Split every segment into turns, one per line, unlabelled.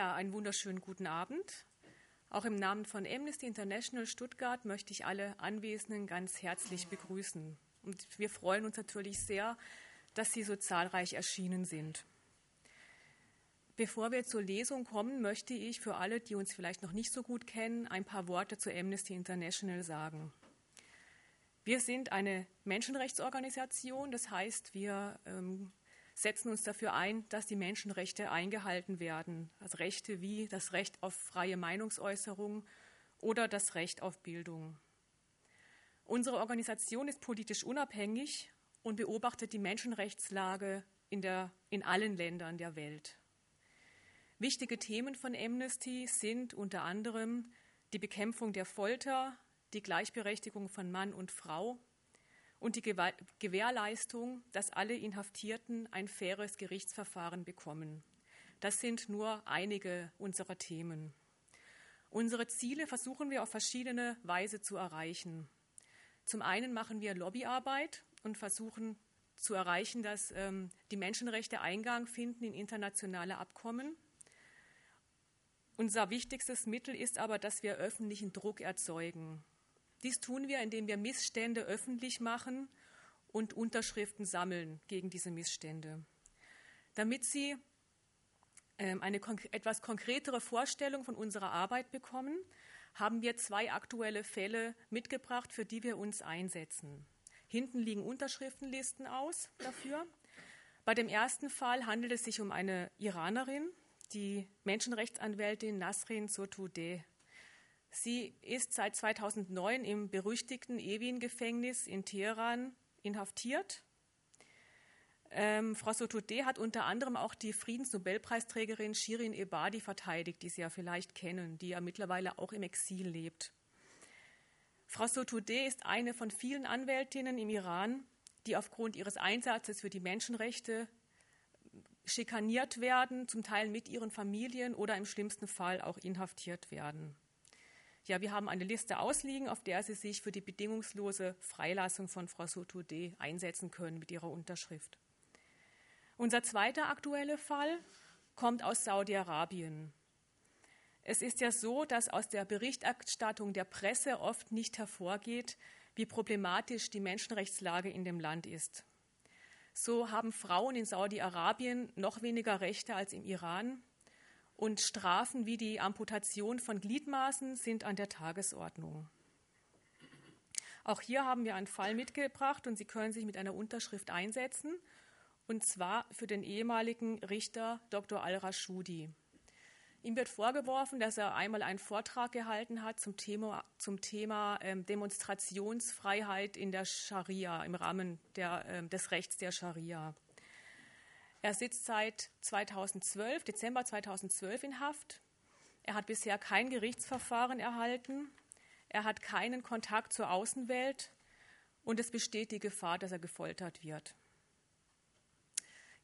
Ja, einen wunderschönen guten Abend. Auch im Namen von Amnesty International Stuttgart möchte ich alle Anwesenden ganz herzlich begrüßen. Und wir freuen uns natürlich sehr, dass Sie so zahlreich erschienen sind. Bevor wir zur Lesung kommen, möchte ich für alle, die uns vielleicht noch nicht so gut kennen, ein paar Worte zu Amnesty International sagen. Wir sind eine Menschenrechtsorganisation, das heißt, wir ähm, setzen uns dafür ein, dass die Menschenrechte eingehalten werden. Also Rechte wie das Recht auf freie Meinungsäußerung oder das Recht auf Bildung. Unsere Organisation ist politisch unabhängig und beobachtet die Menschenrechtslage in, der, in allen Ländern der Welt. Wichtige Themen von Amnesty sind unter anderem die Bekämpfung der Folter, die Gleichberechtigung von Mann und Frau, und die Gewährleistung, dass alle Inhaftierten ein faires Gerichtsverfahren bekommen. Das sind nur einige unserer Themen. Unsere Ziele versuchen wir auf verschiedene Weise zu erreichen. Zum einen machen wir Lobbyarbeit und versuchen zu erreichen, dass ähm, die Menschenrechte Eingang finden in internationale Abkommen. Unser wichtigstes Mittel ist aber, dass wir öffentlichen Druck erzeugen. Dies tun wir, indem wir Missstände öffentlich machen und Unterschriften sammeln gegen diese Missstände. Damit Sie ähm, eine etwas konkretere Vorstellung von unserer Arbeit bekommen, haben wir zwei aktuelle Fälle mitgebracht, für die wir uns einsetzen. Hinten liegen Unterschriftenlisten aus dafür. Bei dem ersten Fall handelt es sich um eine Iranerin, die Menschenrechtsanwältin Nasrin Sotoudeh. Sie ist seit 2009 im berüchtigten Evin-Gefängnis in Teheran inhaftiert. Ähm, Frau Sotoudeh hat unter anderem auch die Friedensnobelpreisträgerin Shirin Ebadi verteidigt, die Sie ja vielleicht kennen, die ja mittlerweile auch im Exil lebt. Frau Sotoudeh ist eine von vielen Anwältinnen im Iran, die aufgrund ihres Einsatzes für die Menschenrechte schikaniert werden, zum Teil mit ihren Familien oder im schlimmsten Fall auch inhaftiert werden. Ja, wir haben eine Liste ausliegen, auf der Sie sich für die bedingungslose Freilassung von Frau Sotoudeh einsetzen können mit Ihrer Unterschrift. Unser zweiter aktueller Fall kommt aus Saudi-Arabien. Es ist ja so, dass aus der Berichterstattung der Presse oft nicht hervorgeht, wie problematisch die Menschenrechtslage in dem Land ist. So haben Frauen in Saudi-Arabien noch weniger Rechte als im Iran und Strafen wie die Amputation von Gliedmaßen sind an der Tagesordnung. Auch hier haben wir einen Fall mitgebracht und Sie können sich mit einer Unterschrift einsetzen, und zwar für den ehemaligen Richter Dr. Al-Rashudi. Ihm wird vorgeworfen, dass er einmal einen Vortrag gehalten hat zum Thema, zum Thema ähm, Demonstrationsfreiheit in der Scharia, im Rahmen der, ähm, des Rechts der Scharia. Er sitzt seit 2012, Dezember 2012 in Haft. Er hat bisher kein Gerichtsverfahren erhalten. Er hat keinen Kontakt zur Außenwelt und es besteht die Gefahr, dass er gefoltert wird.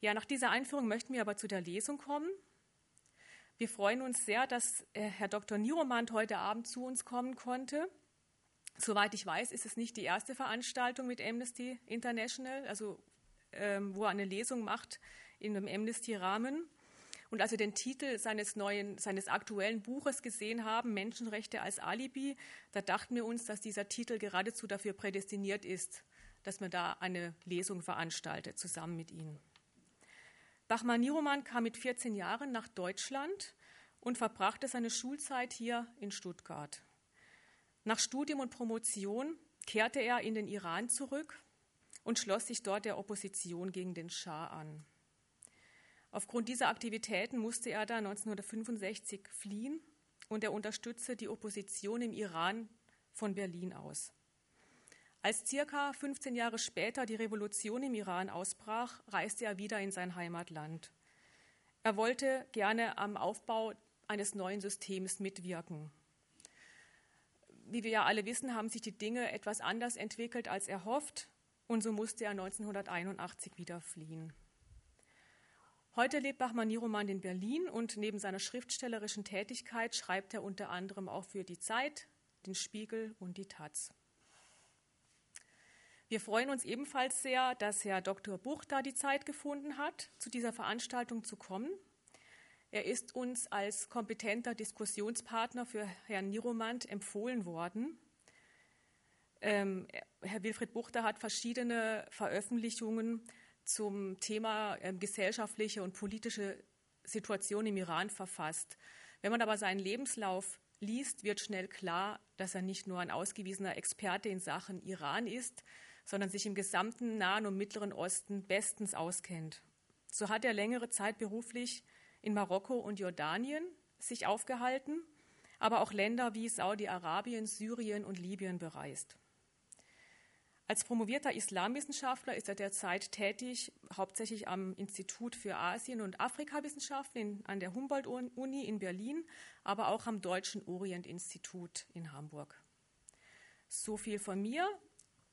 Ja, nach dieser Einführung möchten wir aber zu der Lesung kommen. Wir freuen uns sehr, dass äh, Herr Dr. Niromand heute Abend zu uns kommen konnte. Soweit ich weiß, ist es nicht die erste Veranstaltung mit Amnesty International, also ähm, wo er eine Lesung macht in einem Amnesty-Rahmen. Und als wir den Titel seines neuen, seines aktuellen Buches gesehen haben, Menschenrechte als Alibi, da dachten wir uns, dass dieser Titel geradezu dafür prädestiniert ist, dass man da eine Lesung veranstaltet, zusammen mit Ihnen. Bachmann Niroman kam mit 14 Jahren nach Deutschland und verbrachte seine Schulzeit hier in Stuttgart. Nach Studium und Promotion kehrte er in den Iran zurück und schloss sich dort der Opposition gegen den Schah an. Aufgrund dieser Aktivitäten musste er da 1965 fliehen und er unterstützte die Opposition im Iran von Berlin aus. Als circa 15 Jahre später die Revolution im Iran ausbrach, reiste er wieder in sein Heimatland. Er wollte gerne am Aufbau eines neuen Systems mitwirken. Wie wir ja alle wissen, haben sich die Dinge etwas anders entwickelt als erhofft und so musste er 1981 wieder fliehen. Heute lebt Bachmann Niroman in Berlin und neben seiner schriftstellerischen Tätigkeit schreibt er unter anderem auch für die Zeit, den Spiegel und die Taz. Wir freuen uns ebenfalls sehr, dass Herr Dr. Buch da die Zeit gefunden hat, zu dieser Veranstaltung zu kommen. Er ist uns als kompetenter Diskussionspartner für Herrn Niromant empfohlen worden. Ähm, Herr Wilfried Buchter hat verschiedene Veröffentlichungen zum Thema ähm, gesellschaftliche und politische Situation im Iran verfasst. Wenn man aber seinen Lebenslauf liest, wird schnell klar, dass er nicht nur ein ausgewiesener Experte in Sachen Iran ist, sondern sich im gesamten Nahen und Mittleren Osten bestens auskennt. So hat er längere Zeit beruflich in Marokko und Jordanien sich aufgehalten, aber auch Länder wie Saudi-Arabien, Syrien und Libyen bereist. Als promovierter Islamwissenschaftler ist er derzeit tätig, hauptsächlich am Institut für Asien- und Afrikawissenschaften an der Humboldt-Uni in Berlin, aber auch am Deutschen Orient-Institut in Hamburg. So viel von mir.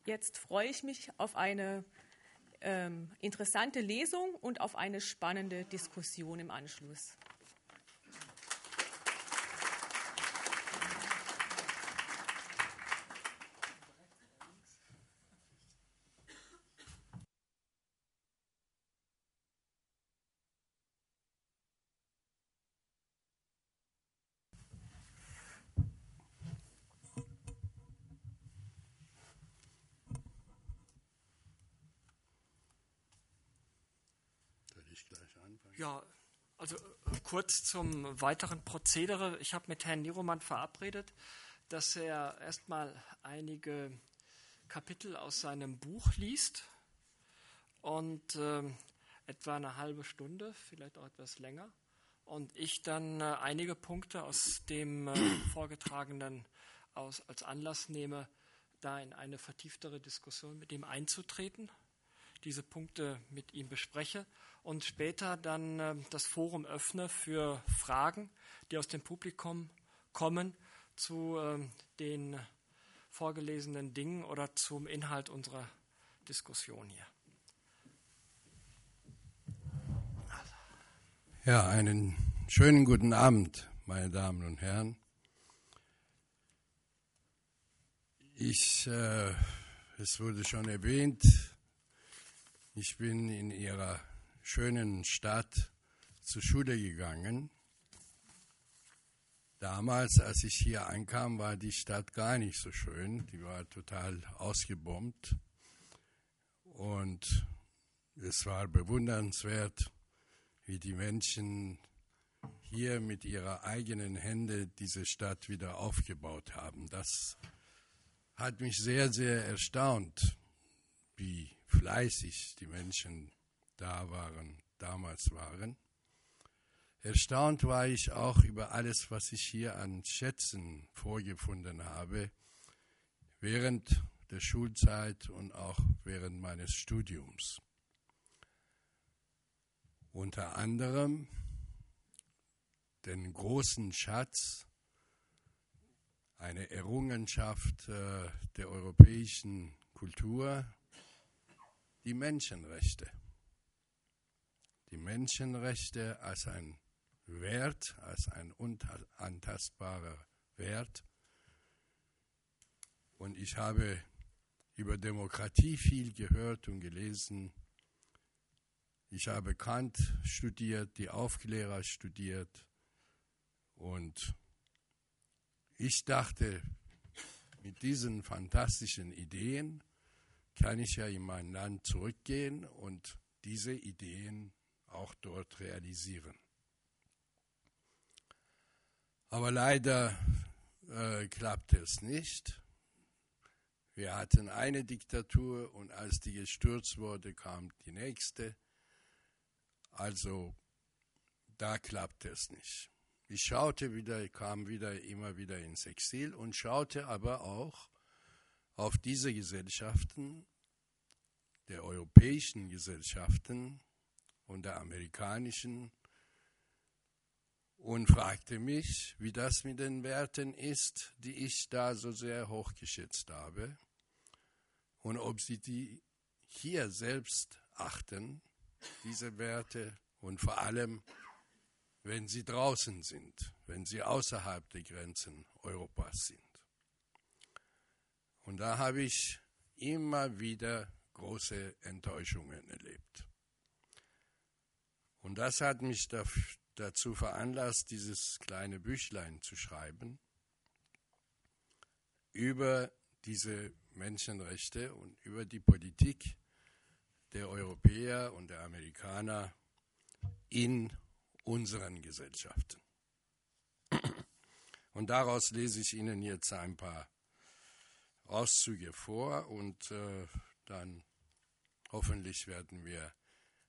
Jetzt freue ich mich auf eine ähm, interessante Lesung und auf eine spannende Diskussion im Anschluss.
Ja, also äh, kurz zum weiteren Prozedere. Ich habe mit Herrn Niroman verabredet, dass er erstmal einige Kapitel aus seinem Buch liest und äh, etwa eine halbe Stunde, vielleicht auch etwas länger. Und ich dann äh, einige Punkte aus dem äh, vorgetragenen aus, als Anlass nehme, da in eine vertieftere Diskussion mit ihm einzutreten, diese Punkte mit ihm bespreche und später dann äh, das Forum öffne für Fragen, die aus dem Publikum kommen zu äh, den vorgelesenen Dingen oder zum Inhalt unserer Diskussion hier.
Ja, einen schönen guten Abend, meine Damen und Herren. Ich, äh, es wurde schon erwähnt, ich bin in Ihrer schönen Stadt zur Schule gegangen. Damals, als ich hier einkam, war die Stadt gar nicht so schön. Die war total ausgebombt. Und es war bewundernswert, wie die Menschen hier mit ihrer eigenen Hände diese Stadt wieder aufgebaut haben. Das hat mich sehr, sehr erstaunt, wie fleißig die Menschen da waren, damals waren. Erstaunt war ich auch über alles, was ich hier an Schätzen vorgefunden habe, während der Schulzeit und auch während meines Studiums. Unter anderem den großen Schatz, eine Errungenschaft äh, der europäischen Kultur, die Menschenrechte die Menschenrechte als ein Wert, als ein unantastbarer Wert. Und ich habe über Demokratie viel gehört und gelesen. Ich habe Kant studiert, die Aufklärer studiert. Und ich dachte, mit diesen fantastischen Ideen kann ich ja in mein Land zurückgehen und diese Ideen auch dort realisieren. Aber leider äh, klappte es nicht. Wir hatten eine Diktatur und als die gestürzt wurde, kam die nächste. Also da klappte es nicht. Ich schaute wieder, kam wieder immer wieder ins Exil und schaute aber auch auf diese Gesellschaften, der europäischen Gesellschaften, und der amerikanischen und fragte mich, wie das mit den Werten ist, die ich da so sehr hochgeschätzt habe und ob sie die hier selbst achten, diese Werte und vor allem, wenn sie draußen sind, wenn sie außerhalb der Grenzen Europas sind. Und da habe ich immer wieder große Enttäuschungen erlebt. Und das hat mich dazu veranlasst, dieses kleine Büchlein zu schreiben über diese Menschenrechte und über die Politik der Europäer und der Amerikaner in unseren Gesellschaften. Und daraus lese ich Ihnen jetzt ein paar Auszüge vor und äh, dann hoffentlich werden wir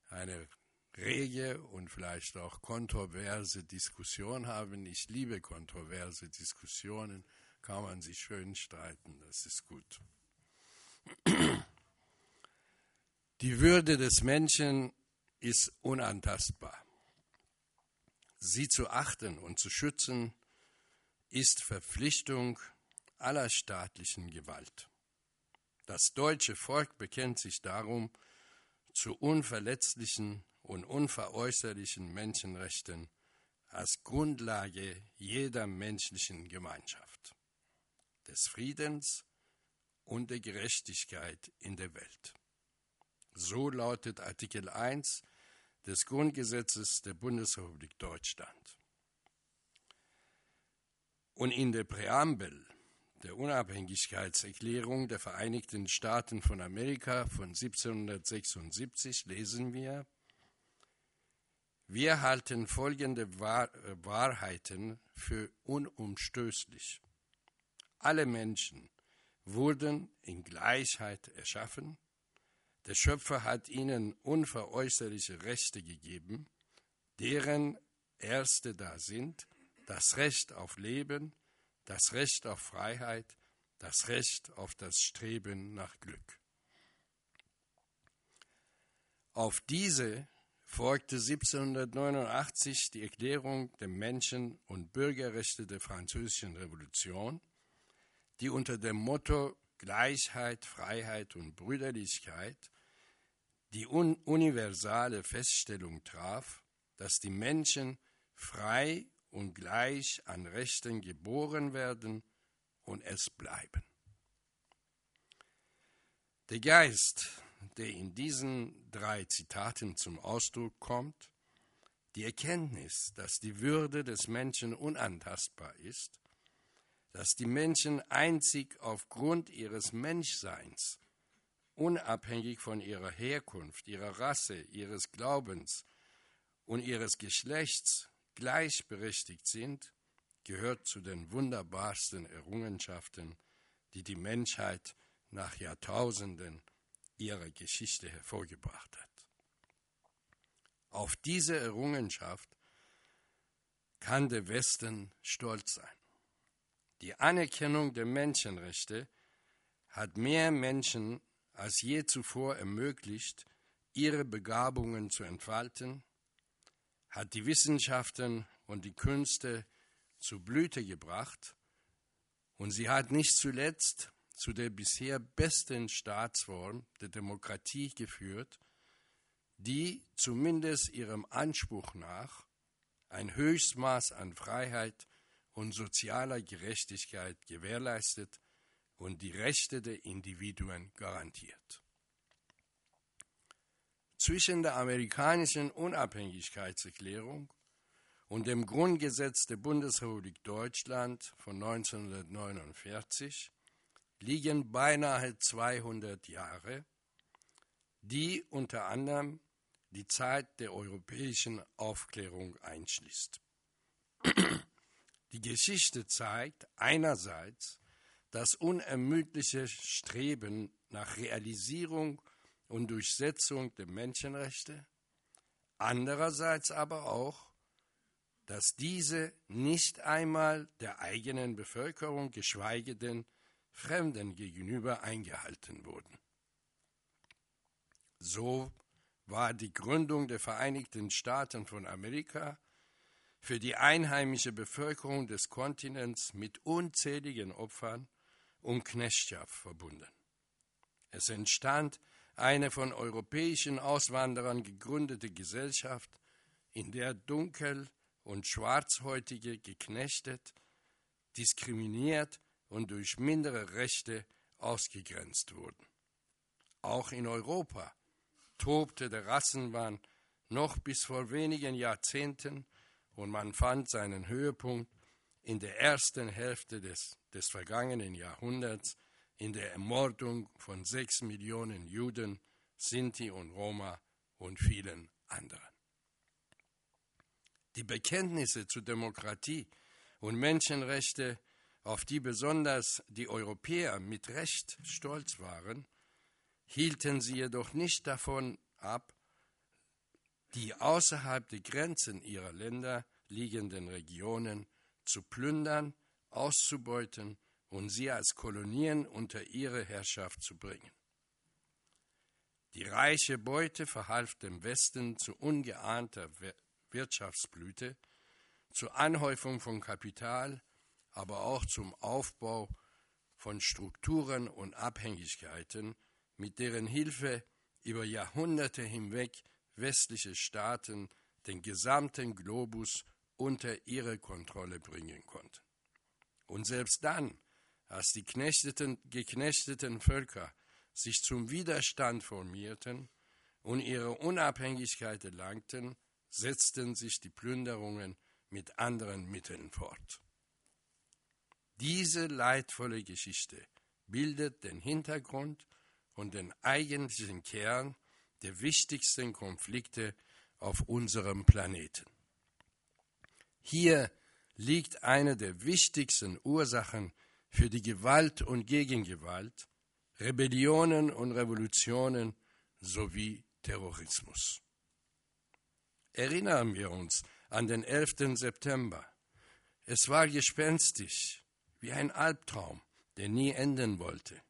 eine rege und vielleicht auch kontroverse Diskussion haben. Ich liebe kontroverse Diskussionen, kann man sich schön streiten, das ist gut. Die Würde des Menschen ist unantastbar. Sie zu achten und zu schützen ist Verpflichtung aller staatlichen Gewalt. Das deutsche Volk bekennt sich darum zu unverletzlichen und unveräußerlichen Menschenrechten als Grundlage jeder menschlichen Gemeinschaft, des Friedens und der Gerechtigkeit in der Welt. So lautet Artikel 1 des Grundgesetzes der Bundesrepublik Deutschland. Und in der Präambel der Unabhängigkeitserklärung der Vereinigten Staaten von Amerika von 1776 lesen wir, wir halten folgende Wahr Wahrheiten für unumstößlich. Alle Menschen wurden in Gleichheit erschaffen. Der Schöpfer hat ihnen unveräußerliche Rechte gegeben, deren erste da sind das Recht auf Leben, das Recht auf Freiheit, das Recht auf das Streben nach Glück. Auf diese folgte 1789 die Erklärung der Menschen- und Bürgerrechte der Französischen Revolution, die unter dem Motto Gleichheit, Freiheit und Brüderlichkeit die un universale Feststellung traf, dass die Menschen frei und gleich an Rechten geboren werden und es bleiben. Der Geist, der in diesen drei Zitaten zum Ausdruck kommt, die Erkenntnis, dass die Würde des Menschen unantastbar ist, dass die Menschen einzig aufgrund ihres Menschseins, unabhängig von ihrer Herkunft, ihrer Rasse, ihres Glaubens und ihres Geschlechts gleichberechtigt sind, gehört zu den wunderbarsten Errungenschaften, die die Menschheit nach Jahrtausenden ihrer Geschichte hervorgebracht hat. Auf diese Errungenschaft kann der Westen stolz sein. Die Anerkennung der Menschenrechte hat mehr Menschen als je zuvor ermöglicht, ihre Begabungen zu entfalten hat die Wissenschaften und die Künste zu Blüte gebracht. Und sie hat nicht zuletzt zu der bisher besten Staatsform der Demokratie geführt, die zumindest ihrem Anspruch nach ein Höchstmaß an Freiheit und sozialer Gerechtigkeit gewährleistet und die Rechte der Individuen garantiert zwischen der amerikanischen Unabhängigkeitserklärung und dem Grundgesetz der Bundesrepublik Deutschland von 1949 liegen beinahe 200 Jahre, die unter anderem die Zeit der europäischen Aufklärung einschließt. Die Geschichte zeigt einerseits das unermüdliche Streben nach Realisierung und Durchsetzung der Menschenrechte, andererseits aber auch, dass diese nicht einmal der eigenen Bevölkerung, geschweige denn Fremden gegenüber eingehalten wurden. So war die Gründung der Vereinigten Staaten von Amerika für die einheimische Bevölkerung des Kontinents mit unzähligen Opfern und Knechtschaft verbunden. Es entstand eine von europäischen Auswanderern gegründete Gesellschaft, in der Dunkel- und Schwarzhäutige geknechtet, diskriminiert und durch mindere Rechte ausgegrenzt wurden. Auch in Europa tobte der Rassenwahn noch bis vor wenigen Jahrzehnten und man fand seinen Höhepunkt in der ersten Hälfte des, des vergangenen Jahrhunderts in der Ermordung von sechs Millionen Juden, Sinti und Roma und vielen anderen. Die Bekenntnisse zu Demokratie und Menschenrechte, auf die besonders die Europäer mit Recht stolz waren, hielten sie jedoch nicht davon ab, die außerhalb der Grenzen ihrer Länder liegenden Regionen zu plündern, auszubeuten und sie als Kolonien unter ihre Herrschaft zu bringen. Die reiche Beute verhalf dem Westen zu ungeahnter Wirtschaftsblüte, zur Anhäufung von Kapital, aber auch zum Aufbau von Strukturen und Abhängigkeiten, mit deren Hilfe über Jahrhunderte hinweg westliche Staaten den gesamten Globus unter ihre Kontrolle bringen konnten. Und selbst dann, als die knechteten, geknechteten Völker sich zum Widerstand formierten und ihre Unabhängigkeit erlangten, setzten sich die Plünderungen mit anderen Mitteln fort. Diese leidvolle Geschichte bildet den Hintergrund und den eigentlichen Kern der wichtigsten Konflikte auf unserem Planeten. Hier liegt eine der wichtigsten Ursachen für die Gewalt und Gegengewalt, Rebellionen und Revolutionen sowie Terrorismus. Erinnern wir uns an den 11. September. Es war gespenstisch, wie ein Albtraum, der nie enden wollte.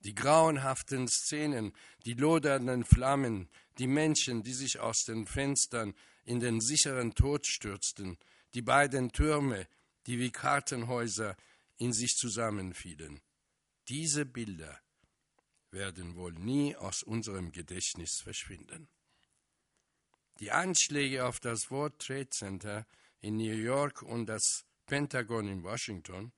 Die grauenhaften Szenen, die lodernden Flammen, die Menschen, die sich aus den Fenstern in den sicheren Tod stürzten, die beiden Türme, die wie Kartenhäuser in sich zusammenfielen. Diese Bilder werden wohl nie aus unserem Gedächtnis verschwinden. Die Anschläge auf das World Trade Center in New York und das Pentagon in Washington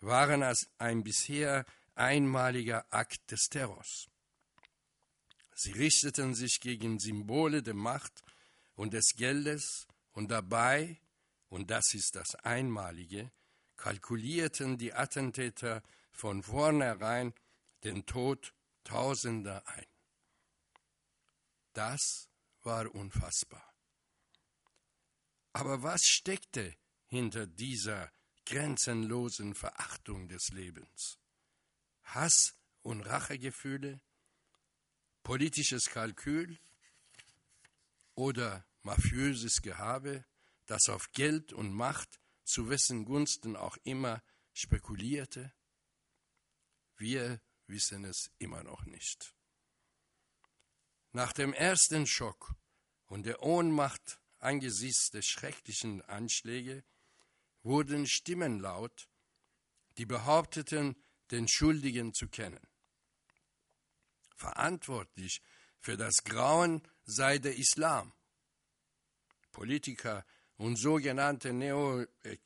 waren als ein bisher einmaliger Akt des Terrors. Sie richteten sich gegen Symbole der Macht und des Geldes und dabei, und das ist das Einmalige, kalkulierten die Attentäter von vornherein den Tod Tausender ein. Das war unfassbar. Aber was steckte hinter dieser grenzenlosen Verachtung des Lebens? Hass und Rachegefühle, politisches Kalkül oder mafiöses Gehabe, das auf Geld und Macht zu wessen Gunsten auch immer spekulierte? Wir wissen es immer noch nicht. Nach dem ersten Schock und der Ohnmacht angesichts der schrecklichen Anschläge wurden Stimmen laut, die behaupteten, den Schuldigen zu kennen. Verantwortlich für das Grauen sei der Islam. Politiker und sogenannte äh,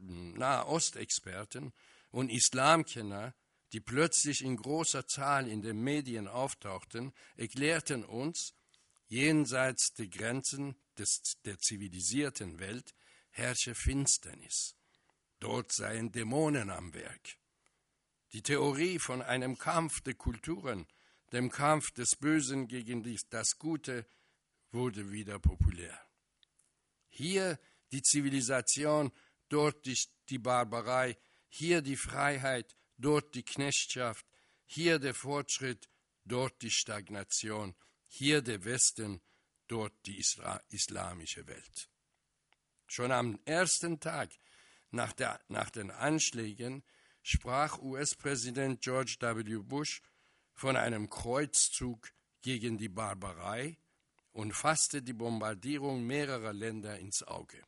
Nahostexperten und Islamkenner, die plötzlich in großer Zahl in den Medien auftauchten, erklärten uns, jenseits der Grenzen des, der zivilisierten Welt herrsche Finsternis. Dort seien Dämonen am Werk. Die Theorie von einem Kampf der Kulturen, dem Kampf des Bösen gegen das Gute, wurde wieder populär. Hier die Zivilisation, dort die, die Barbarei, hier die Freiheit, dort die Knechtschaft, hier der Fortschritt, dort die Stagnation, hier der Westen, dort die Isra islamische Welt. Schon am ersten Tag nach, der, nach den Anschlägen sprach US-Präsident George W. Bush von einem Kreuzzug gegen die Barbarei und fasste die Bombardierung mehrerer Länder ins Auge.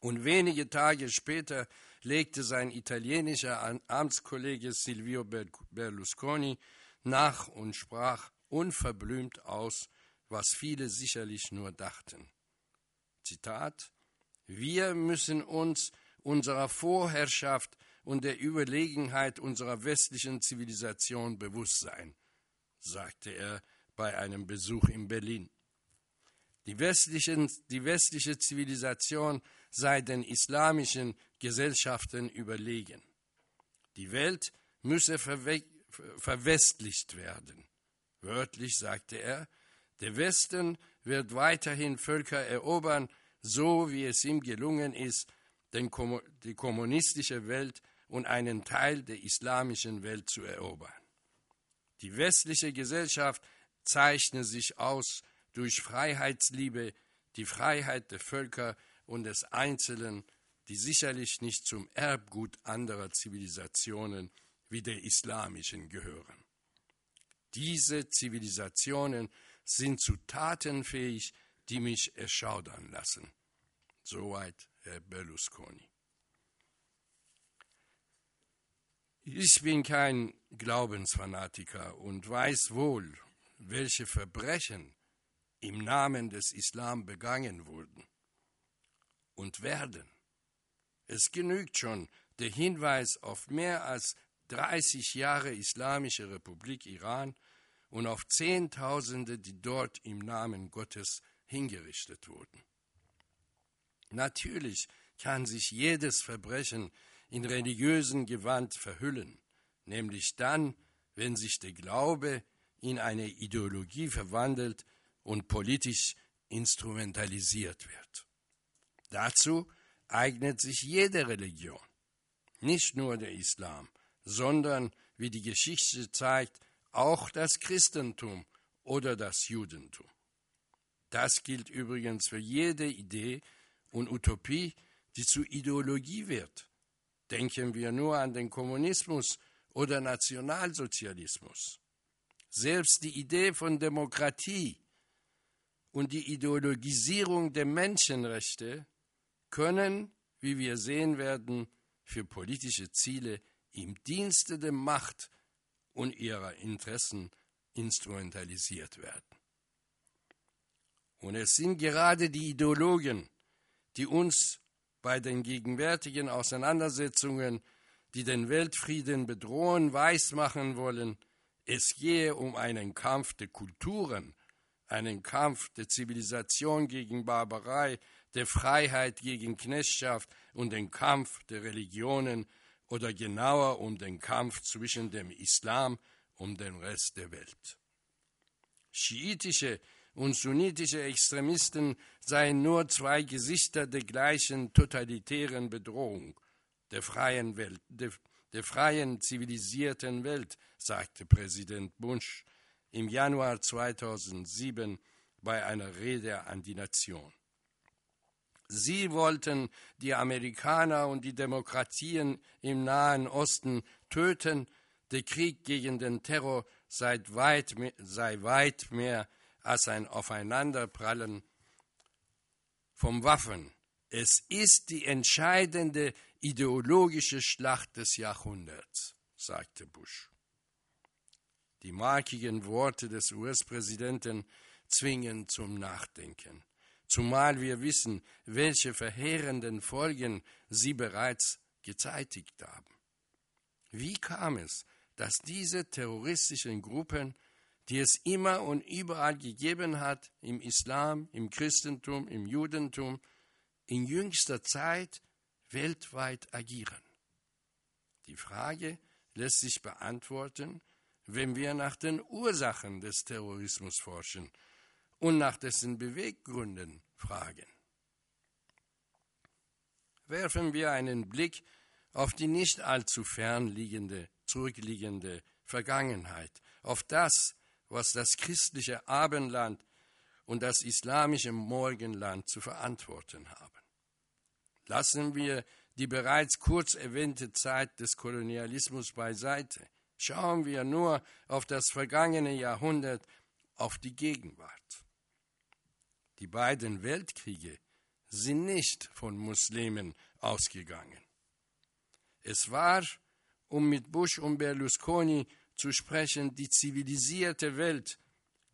Und wenige Tage später legte sein italienischer Amtskollege Silvio Berlusconi nach und sprach unverblümt aus, was viele sicherlich nur dachten. Zitat Wir müssen uns unserer Vorherrschaft und der Überlegenheit unserer westlichen Zivilisation bewusst sein, sagte er bei einem Besuch in Berlin. Die, westlichen, die westliche Zivilisation sei den islamischen Gesellschaften überlegen. Die Welt müsse verwe verwestlicht werden. Wörtlich sagte er, der Westen wird weiterhin Völker erobern, so wie es ihm gelungen ist, den, die kommunistische Welt und einen Teil der islamischen Welt zu erobern. Die westliche Gesellschaft zeichne sich aus durch Freiheitsliebe, die Freiheit der Völker und des Einzelnen, die sicherlich nicht zum Erbgut anderer Zivilisationen wie der islamischen gehören. Diese Zivilisationen sind zu Taten fähig, die mich erschaudern lassen. Soweit Herr Berlusconi. Ich bin kein Glaubensfanatiker und weiß wohl, welche Verbrechen im Namen des Islam begangen wurden und werden. Es genügt schon der Hinweis auf mehr als 30 Jahre Islamische Republik Iran und auf Zehntausende, die dort im Namen Gottes hingerichtet wurden. Natürlich kann sich jedes Verbrechen in religiösen Gewand verhüllen, nämlich dann, wenn sich der Glaube in eine Ideologie verwandelt und politisch instrumentalisiert wird. Dazu eignet sich jede Religion, nicht nur der Islam, sondern, wie die Geschichte zeigt, auch das Christentum oder das Judentum. Das gilt übrigens für jede Idee und Utopie, die zu Ideologie wird. Denken wir nur an den Kommunismus oder Nationalsozialismus. Selbst die Idee von Demokratie und die Ideologisierung der Menschenrechte können, wie wir sehen werden, für politische Ziele im Dienste der Macht und ihrer Interessen instrumentalisiert werden. Und es sind gerade die Ideologen, die uns bei den gegenwärtigen Auseinandersetzungen, die den Weltfrieden bedrohen, weismachen wollen, es gehe um einen Kampf der Kulturen, einen Kampf der Zivilisation gegen Barbarei, der Freiheit gegen Knechtschaft und den Kampf der Religionen oder genauer um den Kampf zwischen dem Islam und dem Rest der Welt. Schiitische und sunnitische Extremisten seien nur zwei Gesichter der gleichen totalitären Bedrohung der freien Welt, der, der freien zivilisierten Welt, sagte Präsident Bush im Januar 2007 bei einer Rede an die Nation. Sie wollten die Amerikaner und die Demokratien im Nahen Osten töten. Der Krieg gegen den Terror sei weit, sei weit mehr als ein Aufeinanderprallen von Waffen. Es ist die entscheidende ideologische Schlacht des Jahrhunderts, sagte Bush. Die markigen Worte des US-Präsidenten zwingen zum Nachdenken zumal wir wissen, welche verheerenden Folgen sie bereits gezeitigt haben. Wie kam es, dass diese terroristischen Gruppen, die es immer und überall gegeben hat, im Islam, im Christentum, im Judentum, in jüngster Zeit weltweit agieren? Die Frage lässt sich beantworten, wenn wir nach den Ursachen des Terrorismus forschen und nach dessen Beweggründen fragen. Werfen wir einen Blick auf die nicht allzu fern liegende, zurückliegende Vergangenheit, auf das, was das christliche Abendland und das islamische Morgenland zu verantworten haben. Lassen wir die bereits kurz erwähnte Zeit des Kolonialismus beiseite. Schauen wir nur auf das vergangene Jahrhundert, auf die Gegenwart. Die beiden Weltkriege sind nicht von Muslimen ausgegangen. Es war, um mit Bush und Berlusconi zu sprechen, die zivilisierte Welt,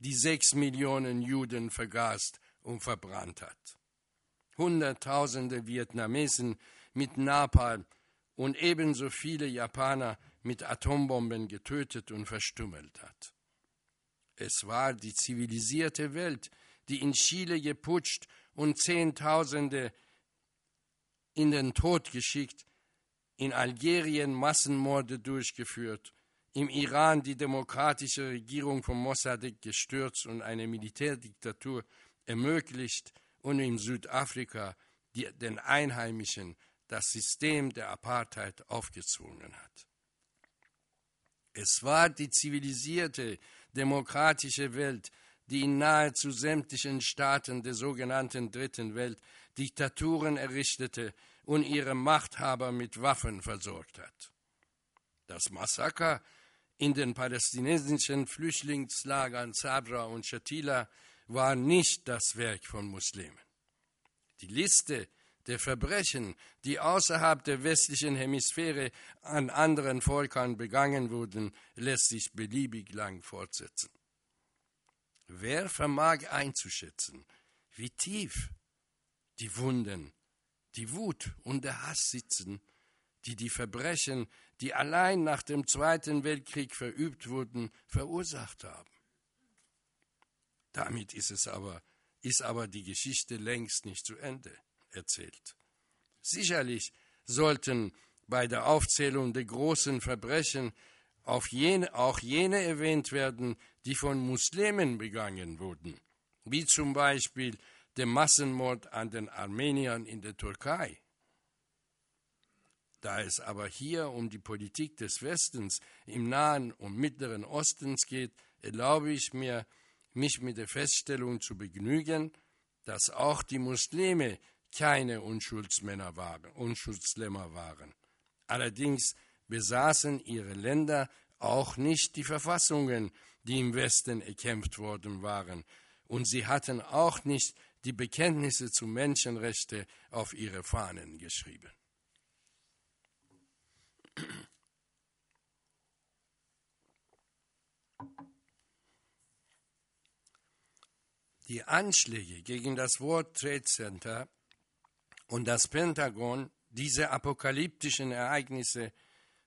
die sechs Millionen Juden vergast und verbrannt hat. Hunderttausende Vietnamesen mit Napalm und ebenso viele Japaner mit Atombomben getötet und verstümmelt hat. Es war die zivilisierte Welt, die in Chile geputscht und Zehntausende in den Tod geschickt, in Algerien Massenmorde durchgeführt, im Iran die demokratische Regierung von Mossadegh gestürzt und eine Militärdiktatur ermöglicht und in Südafrika die, den Einheimischen das System der Apartheid aufgezwungen hat. Es war die zivilisierte, demokratische Welt, die in nahezu sämtlichen Staaten der sogenannten Dritten Welt Diktaturen errichtete und ihre Machthaber mit Waffen versorgt hat. Das Massaker in den palästinensischen Flüchtlingslagern Sabra und Shatila war nicht das Werk von Muslimen. Die Liste der Verbrechen, die außerhalb der westlichen Hemisphäre an anderen Völkern begangen wurden, lässt sich beliebig lang fortsetzen. Wer vermag einzuschätzen, wie tief die Wunden, die Wut und der Hass sitzen, die die Verbrechen, die allein nach dem Zweiten Weltkrieg verübt wurden, verursacht haben? Damit ist es aber, ist aber die Geschichte längst nicht zu Ende erzählt. Sicherlich sollten bei der Aufzählung der großen Verbrechen jene, auch jene erwähnt werden, die von Muslimen begangen wurden, wie zum Beispiel der Massenmord an den Armeniern in der Türkei. Da es aber hier um die Politik des Westens im Nahen und Mittleren Ostens geht, erlaube ich mir, mich mit der Feststellung zu begnügen, dass auch die Muslime keine Unschuldsmänner waren, Unschuldslämmer waren. Allerdings besaßen ihre Länder auch nicht die Verfassungen, die im Westen erkämpft worden waren, und sie hatten auch nicht die Bekenntnisse zu Menschenrechte auf ihre Fahnen geschrieben. Die Anschläge gegen das World Trade Center und das Pentagon, diese apokalyptischen Ereignisse,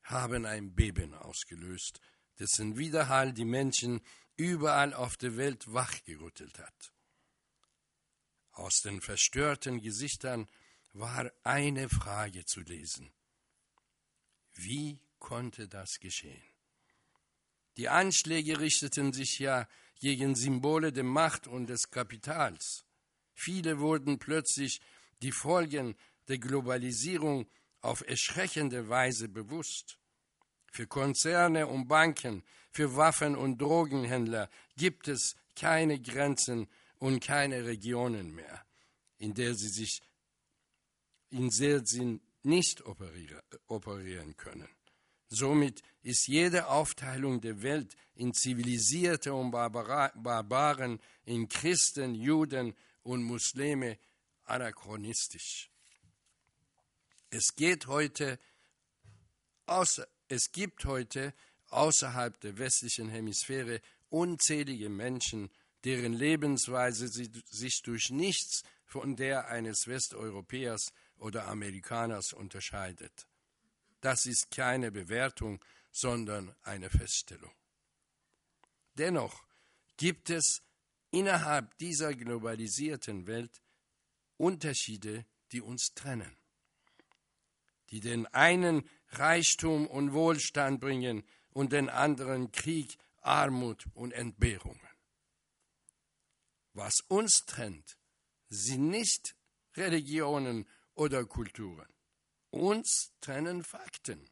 haben ein Beben ausgelöst, dessen Widerhall die Menschen überall auf der Welt wachgerüttelt hat. Aus den verstörten Gesichtern war eine Frage zu lesen. Wie konnte das geschehen? Die Anschläge richteten sich ja gegen Symbole der Macht und des Kapitals. Viele wurden plötzlich die Folgen der Globalisierung auf erschreckende Weise bewusst. Für Konzerne und Banken, für Waffen- und Drogenhändler gibt es keine Grenzen und keine Regionen mehr, in der sie sich in der sie nicht operieren können. Somit ist jede Aufteilung der Welt in Zivilisierte und Barbaren, in Christen, Juden und Muslime anachronistisch. Es geht heute außer, es gibt heute außerhalb der westlichen Hemisphäre unzählige Menschen, deren Lebensweise sich durch nichts von der eines Westeuropäers oder Amerikaners unterscheidet. Das ist keine Bewertung, sondern eine Feststellung. Dennoch gibt es innerhalb dieser globalisierten Welt Unterschiede, die uns trennen, die den einen Reichtum und Wohlstand bringen und den anderen Krieg, Armut und Entbehrungen. Was uns trennt, sind nicht Religionen oder Kulturen. Uns trennen Fakten.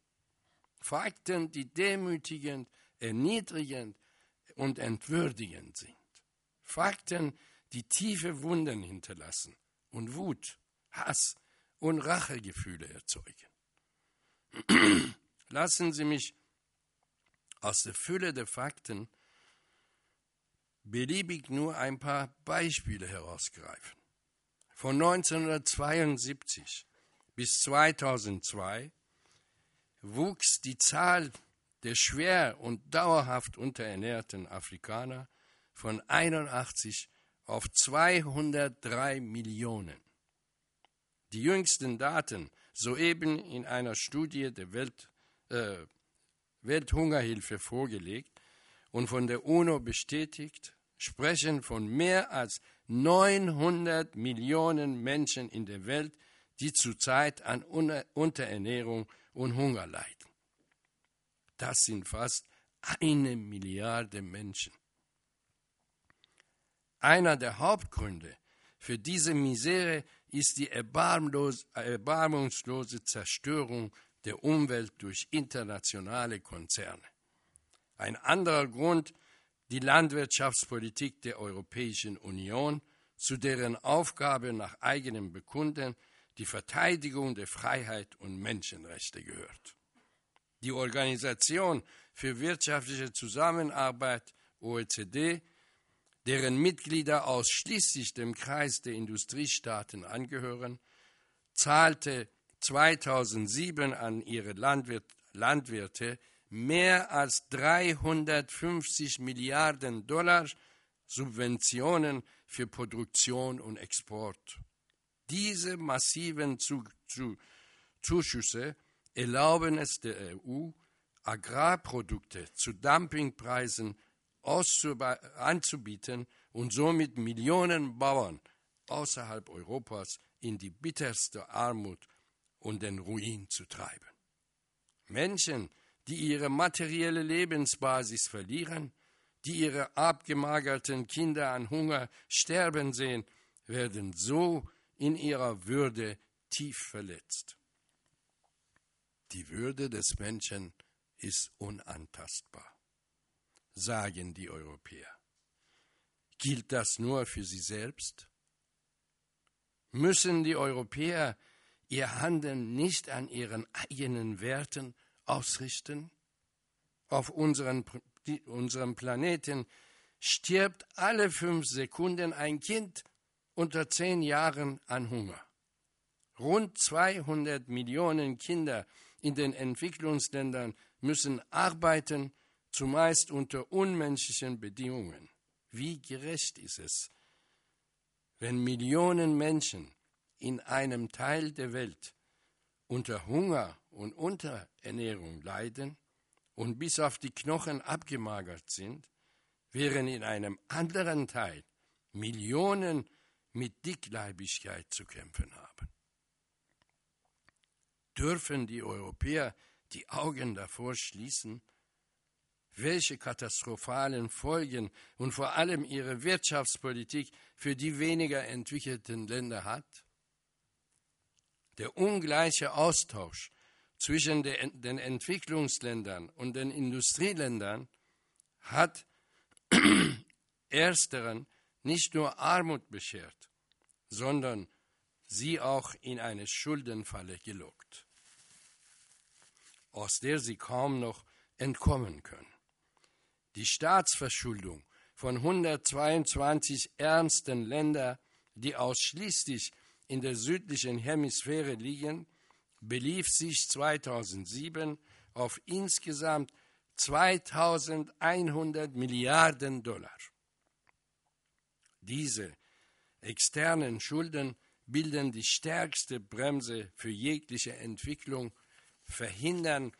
Fakten, die demütigend, erniedrigend und entwürdigend sind. Fakten, die tiefe Wunden hinterlassen und Wut, Hass und Rachegefühle erzeugen. Lassen Sie mich aus der Fülle der Fakten beliebig nur ein paar Beispiele herausgreifen. Von 1972 bis 2002 wuchs die Zahl der schwer und dauerhaft unterernährten Afrikaner von 81 auf 203 Millionen. Die jüngsten Daten, soeben in einer Studie der Welt, äh, Welthungerhilfe vorgelegt und von der UNO bestätigt, sprechen von mehr als 900 Millionen Menschen in der Welt, die zurzeit an Unterernährung und Hunger leiden. Das sind fast eine Milliarde Menschen. Einer der Hauptgründe für diese Misere ist die erbarmungslose Zerstörung der Umwelt durch internationale Konzerne. Ein anderer Grund die Landwirtschaftspolitik der Europäischen Union, zu deren Aufgabe nach eigenem Bekunden die Verteidigung der Freiheit und Menschenrechte gehört. Die Organisation für wirtschaftliche Zusammenarbeit OECD, deren Mitglieder ausschließlich dem Kreis der Industriestaaten angehören, zahlte 2007 an ihre Landwirt Landwirte mehr als 350 Milliarden Dollar Subventionen für Produktion und Export. Diese massiven Zuschüsse erlauben es der EU, Agrarprodukte zu Dumpingpreisen anzubieten und somit Millionen Bauern außerhalb Europas in die bitterste Armut und den Ruin zu treiben. Menschen, die ihre materielle Lebensbasis verlieren, die ihre abgemagerten Kinder an Hunger sterben sehen, werden so in ihrer Würde tief verletzt. Die Würde des Menschen ist unantastbar, sagen die Europäer. Gilt das nur für sie selbst? Müssen die Europäer ihr Handeln nicht an ihren eigenen Werten ausrichten? Auf unseren, unserem Planeten stirbt alle fünf Sekunden ein Kind unter zehn Jahren an Hunger. Rund 200 Millionen Kinder in den Entwicklungsländern müssen arbeiten, zumeist unter unmenschlichen Bedingungen. Wie gerecht ist es, wenn Millionen Menschen in einem Teil der Welt unter Hunger und Unterernährung leiden und bis auf die Knochen abgemagert sind, während in einem anderen Teil Millionen mit Dickleibigkeit zu kämpfen haben. Dürfen die Europäer die Augen davor schließen, welche katastrophalen Folgen und vor allem ihre Wirtschaftspolitik für die weniger entwickelten Länder hat? Der ungleiche Austausch zwischen den Entwicklungsländern und den Industrieländern hat ersteren nicht nur Armut beschert, sondern sie auch in eine Schuldenfalle gelockt, aus der sie kaum noch entkommen können. Die Staatsverschuldung von 122 ärmsten Ländern, die ausschließlich in der südlichen Hemisphäre liegen, belief sich 2007 auf insgesamt 2100 Milliarden Dollar. Diese externen Schulden bilden die stärkste Bremse für jegliche Entwicklung, verhindern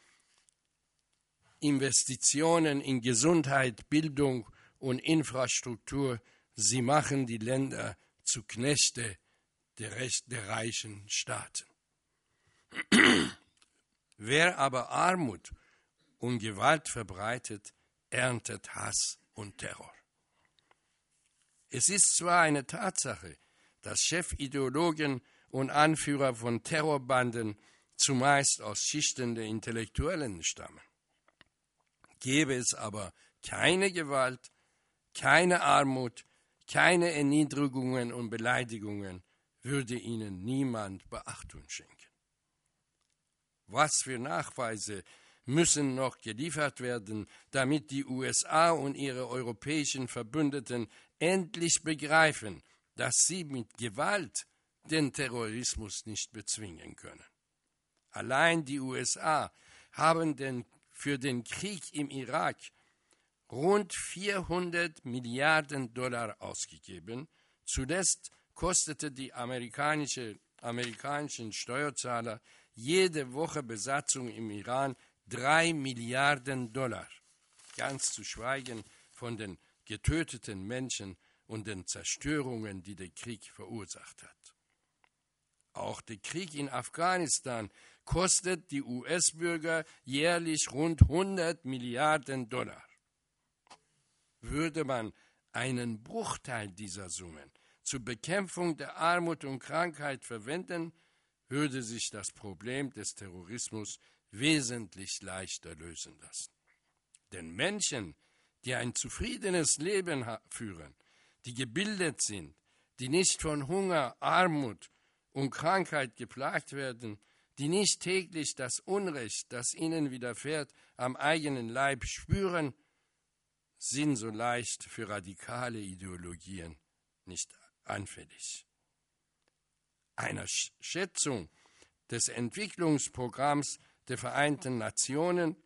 Investitionen in Gesundheit, Bildung und Infrastruktur. Sie machen die Länder zu Knechte der, Recht der reichen Staaten. Wer aber Armut und Gewalt verbreitet, erntet Hass und Terror. Es ist zwar eine Tatsache, dass Chefideologen und Anführer von Terrorbanden zumeist aus Schichten der Intellektuellen stammen. Gäbe es aber keine Gewalt, keine Armut, keine Erniedrigungen und Beleidigungen, würde ihnen niemand Beachtung schenken. Was für Nachweise müssen noch geliefert werden, damit die USA und ihre europäischen Verbündeten endlich begreifen, dass sie mit Gewalt den Terrorismus nicht bezwingen können. Allein die USA haben den, für den Krieg im Irak rund 400 Milliarden Dollar ausgegeben. Zuletzt kostete die amerikanische, amerikanischen Steuerzahler jede Woche Besatzung im Iran drei Milliarden Dollar, ganz zu schweigen von den getöteten Menschen und den Zerstörungen, die der Krieg verursacht hat. Auch der Krieg in Afghanistan kostet die US-Bürger jährlich rund 100 Milliarden Dollar. Würde man einen Bruchteil dieser Summen zur Bekämpfung der Armut und Krankheit verwenden, würde sich das Problem des Terrorismus wesentlich leichter lösen lassen. Denn Menschen, die ein zufriedenes Leben führen, die gebildet sind, die nicht von Hunger, Armut und Krankheit geplagt werden, die nicht täglich das Unrecht, das ihnen widerfährt, am eigenen Leib spüren, sind so leicht für radikale Ideologien nicht anfällig. Einer Schätzung des Entwicklungsprogramms der Vereinten Nationen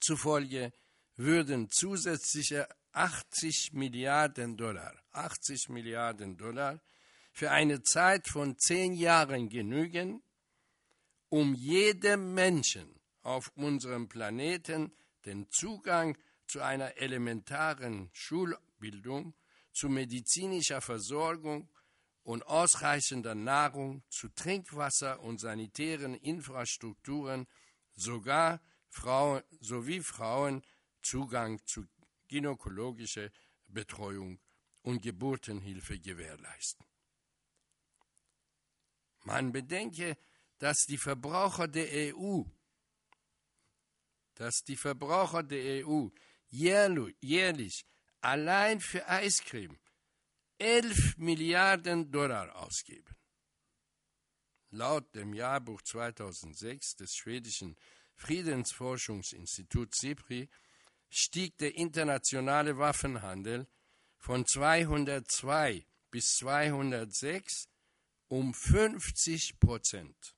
zufolge würden zusätzliche 80 Milliarden Dollar, 80 Milliarden Dollar für eine Zeit von zehn Jahren genügen, um jedem Menschen auf unserem Planeten den Zugang zu einer elementaren Schulbildung, zu medizinischer Versorgung und ausreichender Nahrung, zu Trinkwasser und sanitären Infrastrukturen, sogar Frauen, sowie Frauen Zugang zu gynäkologischer Betreuung und Geburtenhilfe gewährleisten. Man bedenke, dass die Verbraucher der EU, dass die Verbraucher der EU jährlich allein für Eiscreme 11 Milliarden Dollar ausgeben. Laut dem Jahrbuch 2006 des schwedischen Friedensforschungsinstituts SIPRI stieg der internationale Waffenhandel von 202 bis 206 um 50 Prozent.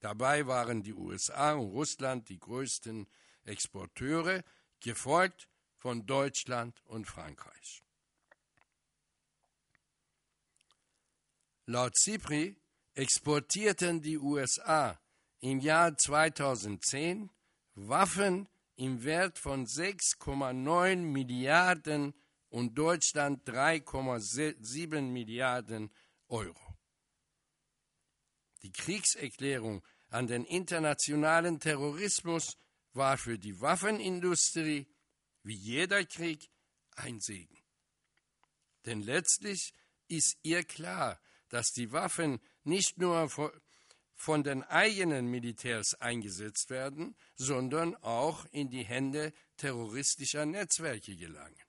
Dabei waren die USA und Russland die größten Exporteure, gefolgt von Deutschland und Frankreich. Laut CIPRI exportierten die USA im Jahr 2010 Waffen im Wert von 6,9 Milliarden und Deutschland 3,7 Milliarden Euro. Die Kriegserklärung an den internationalen Terrorismus war für die Waffenindustrie, wie jeder Krieg, ein Segen. Denn letztlich ist ihr klar, dass die Waffen nicht nur von den eigenen Militärs eingesetzt werden, sondern auch in die Hände terroristischer Netzwerke gelangen.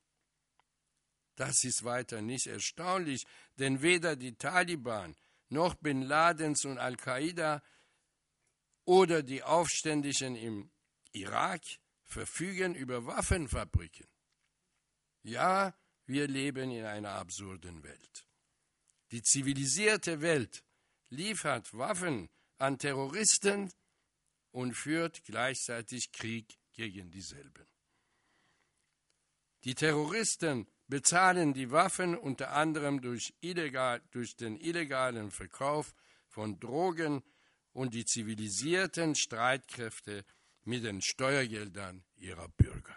Das ist weiter nicht erstaunlich, denn weder die Taliban noch Bin Ladens und Al-Qaida oder die Aufständischen im Irak verfügen über Waffenfabriken. Ja, wir leben in einer absurden Welt. Die zivilisierte Welt liefert Waffen an Terroristen und führt gleichzeitig Krieg gegen dieselben. Die Terroristen bezahlen die Waffen unter anderem durch, illegal, durch den illegalen Verkauf von Drogen und die zivilisierten Streitkräfte mit den Steuergeldern ihrer Bürger.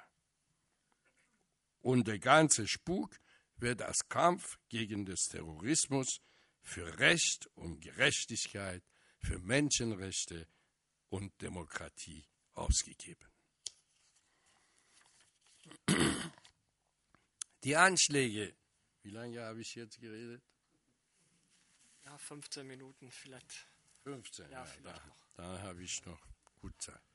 Und der ganze Spuk wird als Kampf gegen den Terrorismus für Recht und Gerechtigkeit, für Menschenrechte und Demokratie ausgegeben. Die Anschläge, wie lange habe ich jetzt geredet?
Ja, 15 Minuten vielleicht.
15, ja, ja da, da habe ich noch gut Zeit.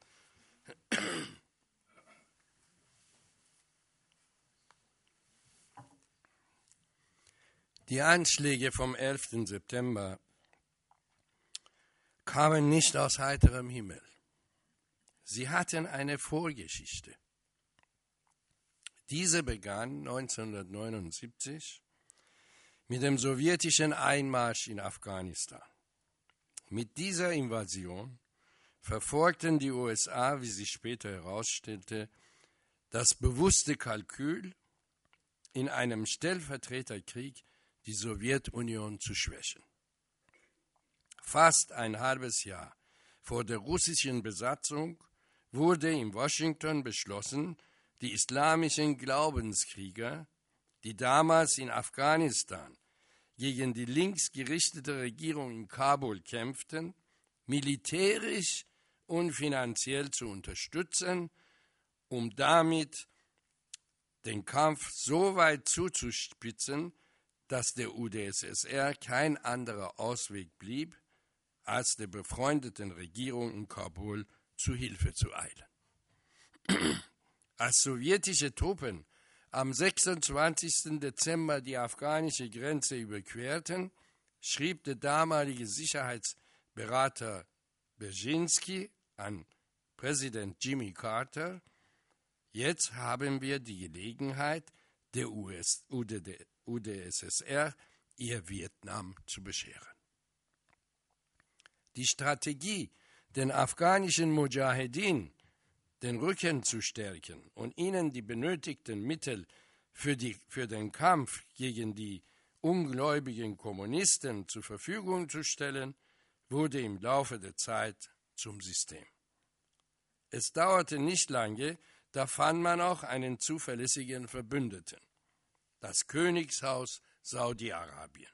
Die Anschläge vom 11. September kamen nicht aus heiterem Himmel. Sie hatten eine Vorgeschichte. Diese begann 1979 mit dem sowjetischen Einmarsch in Afghanistan. Mit dieser Invasion verfolgten die USA, wie sich später herausstellte, das bewusste Kalkül, in einem Stellvertreterkrieg die Sowjetunion zu schwächen. Fast ein halbes Jahr vor der russischen Besatzung wurde in Washington beschlossen, die islamischen Glaubenskrieger, die damals in Afghanistan gegen die linksgerichtete Regierung in Kabul kämpften, militärisch und finanziell zu unterstützen, um damit den Kampf so weit zuzuspitzen, dass der UdSSR kein anderer Ausweg blieb, als der befreundeten Regierung in Kabul zu Hilfe zu eilen. Als sowjetische Truppen am 26. Dezember die afghanische Grenze überquerten, schrieb der damalige Sicherheitsberater Brzezinski an Präsident Jimmy Carter, jetzt haben wir die Gelegenheit, der US, UdSSR ihr Vietnam zu bescheren. Die Strategie, den afghanischen Mujahedin den Rücken zu stärken und ihnen die benötigten Mittel für, die, für den Kampf gegen die ungläubigen Kommunisten zur Verfügung zu stellen, wurde im Laufe der Zeit zum System. Es dauerte nicht lange, da fand man auch einen zuverlässigen Verbündeten, das Königshaus Saudi-Arabien.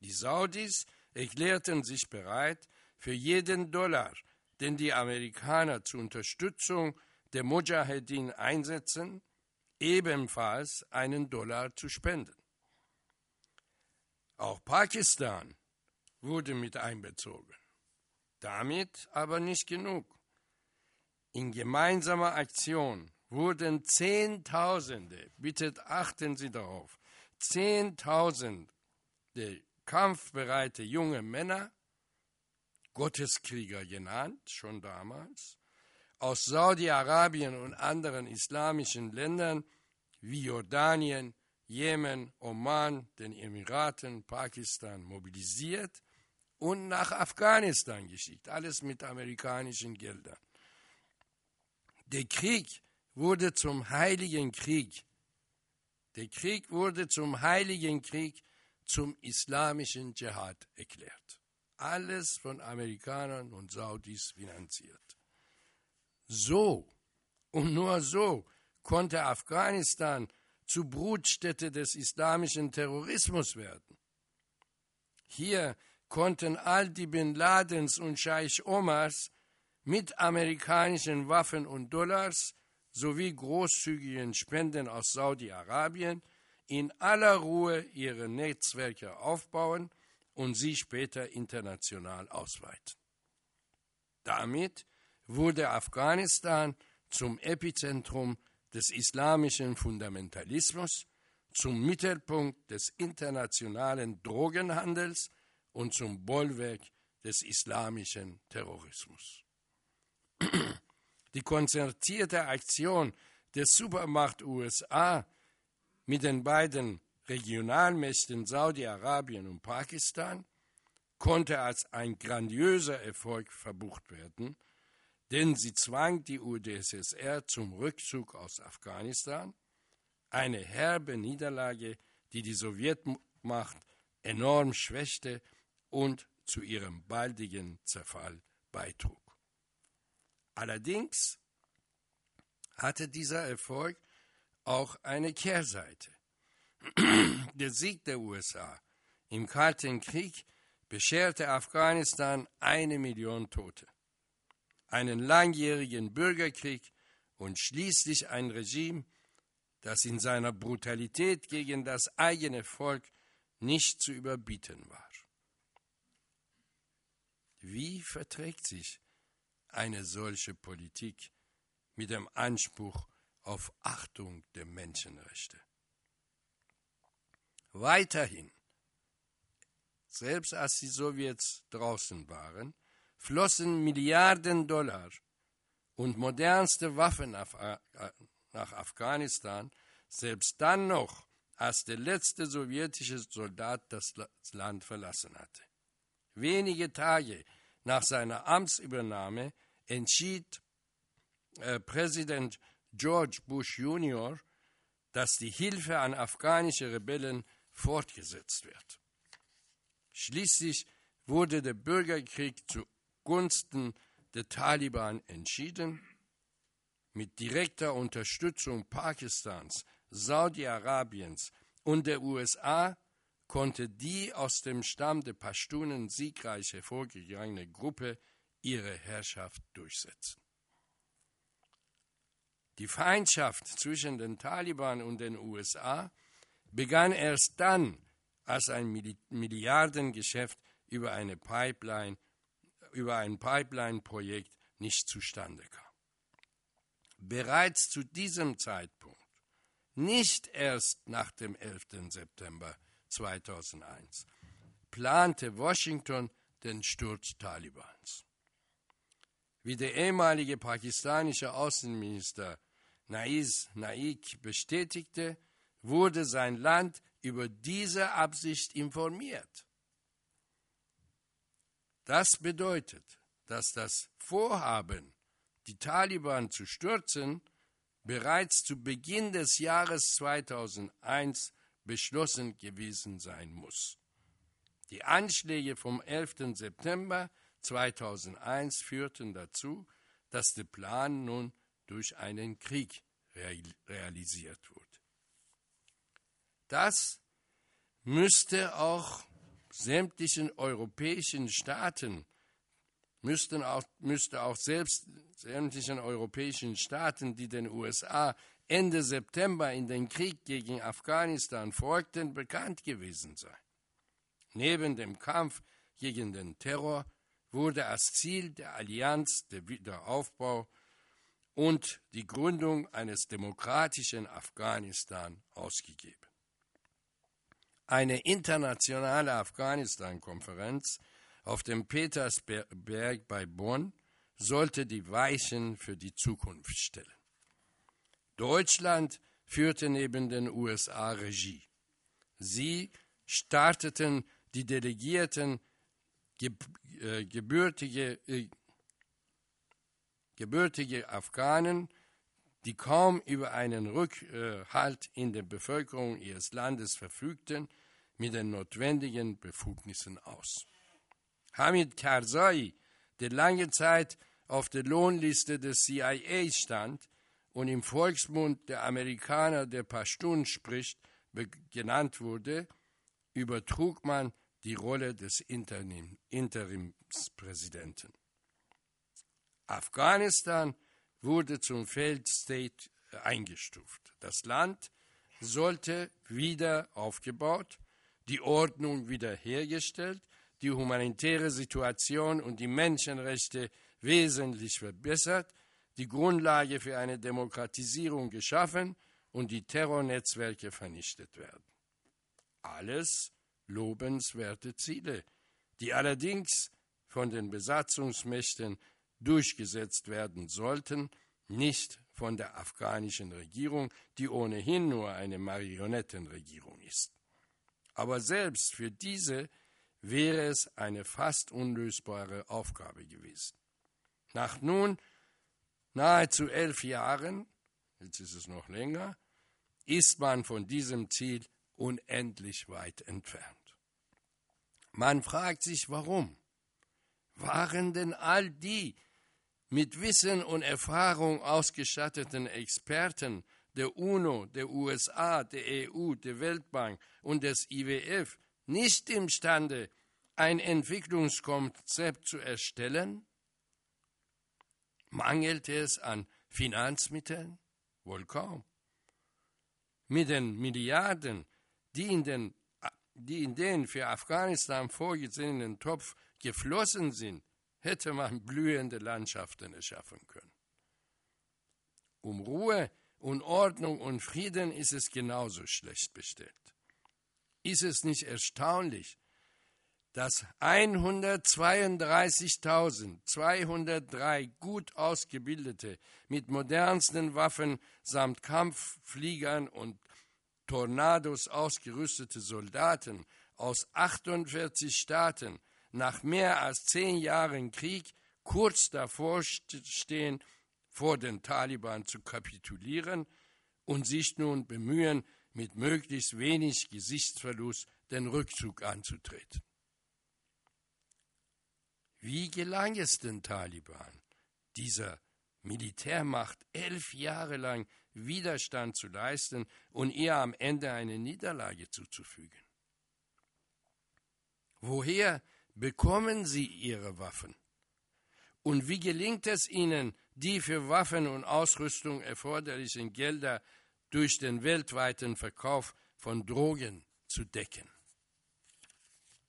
Die Saudis erklärten sich bereit, für jeden Dollar, den die Amerikaner zur Unterstützung der Mujahedin einsetzen, ebenfalls einen Dollar zu spenden. Auch Pakistan wurde mit einbezogen. Damit aber nicht genug. In gemeinsamer Aktion wurden Zehntausende, bitte achten Sie darauf, Zehntausende kampfbereite junge Männer Gotteskrieger genannt, schon damals, aus Saudi-Arabien und anderen islamischen Ländern wie Jordanien, Jemen, Oman, den Emiraten, Pakistan mobilisiert und nach Afghanistan geschickt, alles mit amerikanischen Geldern. Der Krieg wurde zum heiligen Krieg. Der Krieg wurde zum heiligen Krieg, zum islamischen Dschihad erklärt alles von Amerikanern und Saudis finanziert. So und nur so konnte Afghanistan zu Brutstätte des islamischen Terrorismus werden. Hier konnten all die Bin Ladens und Scheich Omars mit amerikanischen Waffen und Dollars sowie großzügigen Spenden aus Saudi-Arabien in aller Ruhe ihre Netzwerke aufbauen und sie später international ausweiten. Damit wurde Afghanistan zum Epizentrum des islamischen Fundamentalismus, zum Mittelpunkt des internationalen Drogenhandels und zum Bollwerk des islamischen Terrorismus. Die konzertierte Aktion der Supermacht USA mit den beiden Regionalmächten Saudi-Arabien und Pakistan konnte als ein grandiöser Erfolg verbucht werden, denn sie zwang die UdSSR zum Rückzug aus Afghanistan, eine herbe Niederlage, die die Sowjetmacht enorm schwächte und zu ihrem baldigen Zerfall beitrug. Allerdings hatte dieser Erfolg auch eine Kehrseite. Der Sieg der USA im Kalten Krieg bescherte Afghanistan eine Million Tote, einen langjährigen Bürgerkrieg und schließlich ein Regime, das in seiner Brutalität gegen das eigene Volk nicht zu überbieten war. Wie verträgt sich eine solche Politik mit dem Anspruch auf Achtung der Menschenrechte? Weiterhin, selbst als die Sowjets draußen waren, flossen Milliarden Dollar und modernste Waffen nach Afghanistan, selbst dann noch, als der letzte sowjetische Soldat das Land verlassen hatte. Wenige Tage nach seiner Amtsübernahme entschied äh, Präsident George Bush Jr., dass die Hilfe an afghanische Rebellen fortgesetzt wird. Schließlich wurde der Bürgerkrieg zugunsten der Taliban entschieden. Mit direkter Unterstützung Pakistans, Saudi-Arabiens, und der USA konnte die aus dem Stamm der Pashtunen siegreich hervorgegangene Gruppe ihre Herrschaft durchsetzen. Die Feindschaft zwischen den Taliban und den USA begann erst dann, als ein Milliardengeschäft über eine Pipeline, über ein Pipeline-Projekt nicht zustande kam. Bereits zu diesem Zeitpunkt, nicht erst nach dem 11. September 2001, plante Washington den Sturz Talibans. Wie der ehemalige pakistanische Außenminister Naiz Naik bestätigte, wurde sein Land über diese Absicht informiert. Das bedeutet, dass das Vorhaben, die Taliban zu stürzen, bereits zu Beginn des Jahres 2001 beschlossen gewesen sein muss. Die Anschläge vom 11. September 2001 führten dazu, dass der Plan nun durch einen Krieg realisiert wurde. Das müsste auch sämtlichen europäischen Staaten, müssten auch, müsste auch selbst sämtlichen europäischen Staaten, die den USA Ende September in den Krieg gegen Afghanistan folgten, bekannt gewesen sein. Neben dem Kampf gegen den Terror wurde als Ziel der Allianz der Wiederaufbau und die Gründung eines demokratischen Afghanistan ausgegeben. Eine internationale Afghanistan-Konferenz auf dem Petersberg bei Bonn sollte die Weichen für die Zukunft stellen. Deutschland führte neben den USA Regie. Sie starteten die Delegierten äh, gebürtige, äh, gebürtige Afghanen, die kaum über einen Rückhalt in der Bevölkerung ihres Landes verfügten, mit den notwendigen Befugnissen aus. Hamid Karzai, der lange Zeit auf der Lohnliste des CIA stand und im Volksmund der Amerikaner der Pashtun spricht, genannt wurde, übertrug man die Rolle des Interim, Interimspräsidenten. Afghanistan wurde zum Failed State eingestuft. Das Land sollte wieder aufgebaut die Ordnung wiederhergestellt, die humanitäre Situation und die Menschenrechte wesentlich verbessert, die Grundlage für eine Demokratisierung geschaffen und die Terrornetzwerke vernichtet werden. Alles lobenswerte Ziele, die allerdings von den Besatzungsmächten durchgesetzt werden sollten, nicht von der afghanischen Regierung, die ohnehin nur eine Marionettenregierung ist. Aber selbst für diese wäre es eine fast unlösbare Aufgabe gewesen. Nach nun nahezu elf Jahren, jetzt ist es noch länger, ist man von diesem Ziel unendlich weit entfernt. Man fragt sich, warum? Waren denn all die mit Wissen und Erfahrung ausgestatteten Experten der UNO, der USA, der EU, der Weltbank und des IWF nicht imstande, ein Entwicklungskonzept zu erstellen? Mangelte es an Finanzmitteln? Wohl kaum. Mit den Milliarden, die in den, die in den für Afghanistan vorgesehenen Topf geflossen sind, hätte man blühende Landschaften erschaffen können. Um Ruhe und Ordnung und Frieden ist es genauso schlecht bestellt. Ist es nicht erstaunlich, dass 132.203 gut ausgebildete, mit modernsten Waffen samt Kampffliegern und Tornados ausgerüstete Soldaten aus 48 Staaten nach mehr als zehn Jahren Krieg kurz davor stehen, vor den Taliban zu kapitulieren und sich nun bemühen, mit möglichst wenig Gesichtsverlust den Rückzug anzutreten. Wie gelang es den Taliban, dieser Militärmacht elf Jahre lang Widerstand zu leisten und ihr am Ende eine Niederlage zuzufügen. Woher bekommen sie ihre Waffen? Und wie gelingt es ihnen, die für Waffen und Ausrüstung erforderlichen Gelder durch den weltweiten Verkauf von Drogen zu decken?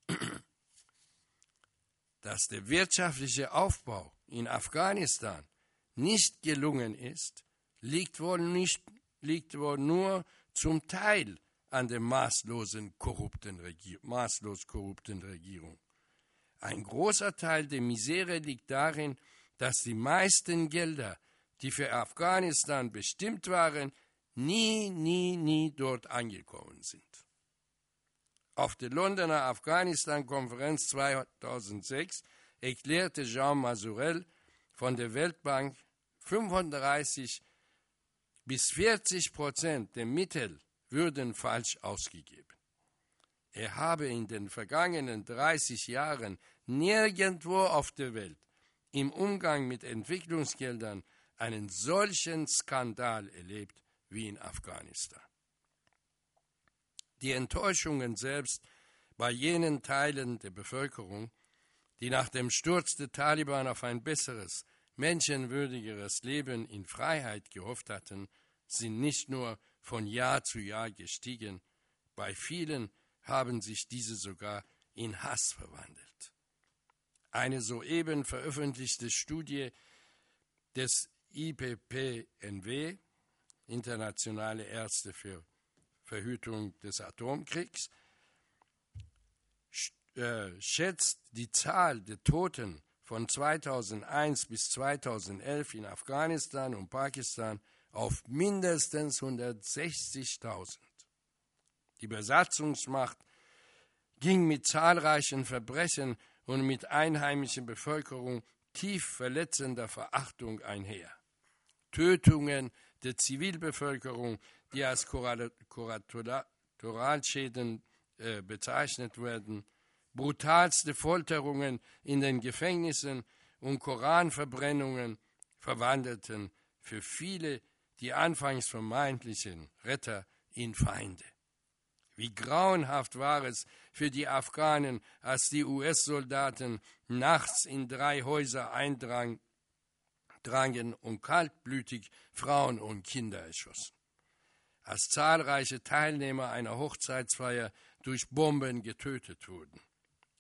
Dass der wirtschaftliche Aufbau in Afghanistan nicht gelungen ist, liegt wohl, nicht, liegt wohl nur zum Teil an der maßlosen korrupten maßlos korrupten Regierung. Ein großer Teil der Misere liegt darin, dass die meisten Gelder, die für Afghanistan bestimmt waren, nie, nie, nie dort angekommen sind. Auf der Londoner Afghanistan-Konferenz 2006 erklärte Jean Mazurel von der Weltbank 35 bis 40 Prozent der Mittel würden falsch ausgegeben. Er habe in den vergangenen 30 Jahren nirgendwo auf der Welt im Umgang mit Entwicklungsgeldern einen solchen Skandal erlebt wie in Afghanistan. Die Enttäuschungen selbst bei jenen Teilen der Bevölkerung, die nach dem Sturz der Taliban auf ein besseres, menschenwürdigeres Leben in Freiheit gehofft hatten, sind nicht nur von Jahr zu Jahr gestiegen, bei vielen haben sich diese sogar in Hass verwandelt. Eine soeben veröffentlichte Studie des IPPNW, Internationale Ärzte für Verhütung des Atomkriegs, äh, schätzt die Zahl der Toten von 2001 bis 2011 in Afghanistan und Pakistan auf mindestens 160.000. Die Besatzungsmacht ging mit zahlreichen Verbrechen und mit einheimischer Bevölkerung tief verletzender Verachtung einher. Tötungen der Zivilbevölkerung, die als Kollateralschäden äh, bezeichnet werden, brutalste Folterungen in den Gefängnissen und Koranverbrennungen verwandelten für viele die anfangs vermeintlichen Retter in Feinde. Wie grauenhaft war es für die Afghanen, als die US-Soldaten nachts in drei Häuser eindrangen und kaltblütig Frauen und Kinder erschossen. Als zahlreiche Teilnehmer einer Hochzeitsfeier durch Bomben getötet wurden.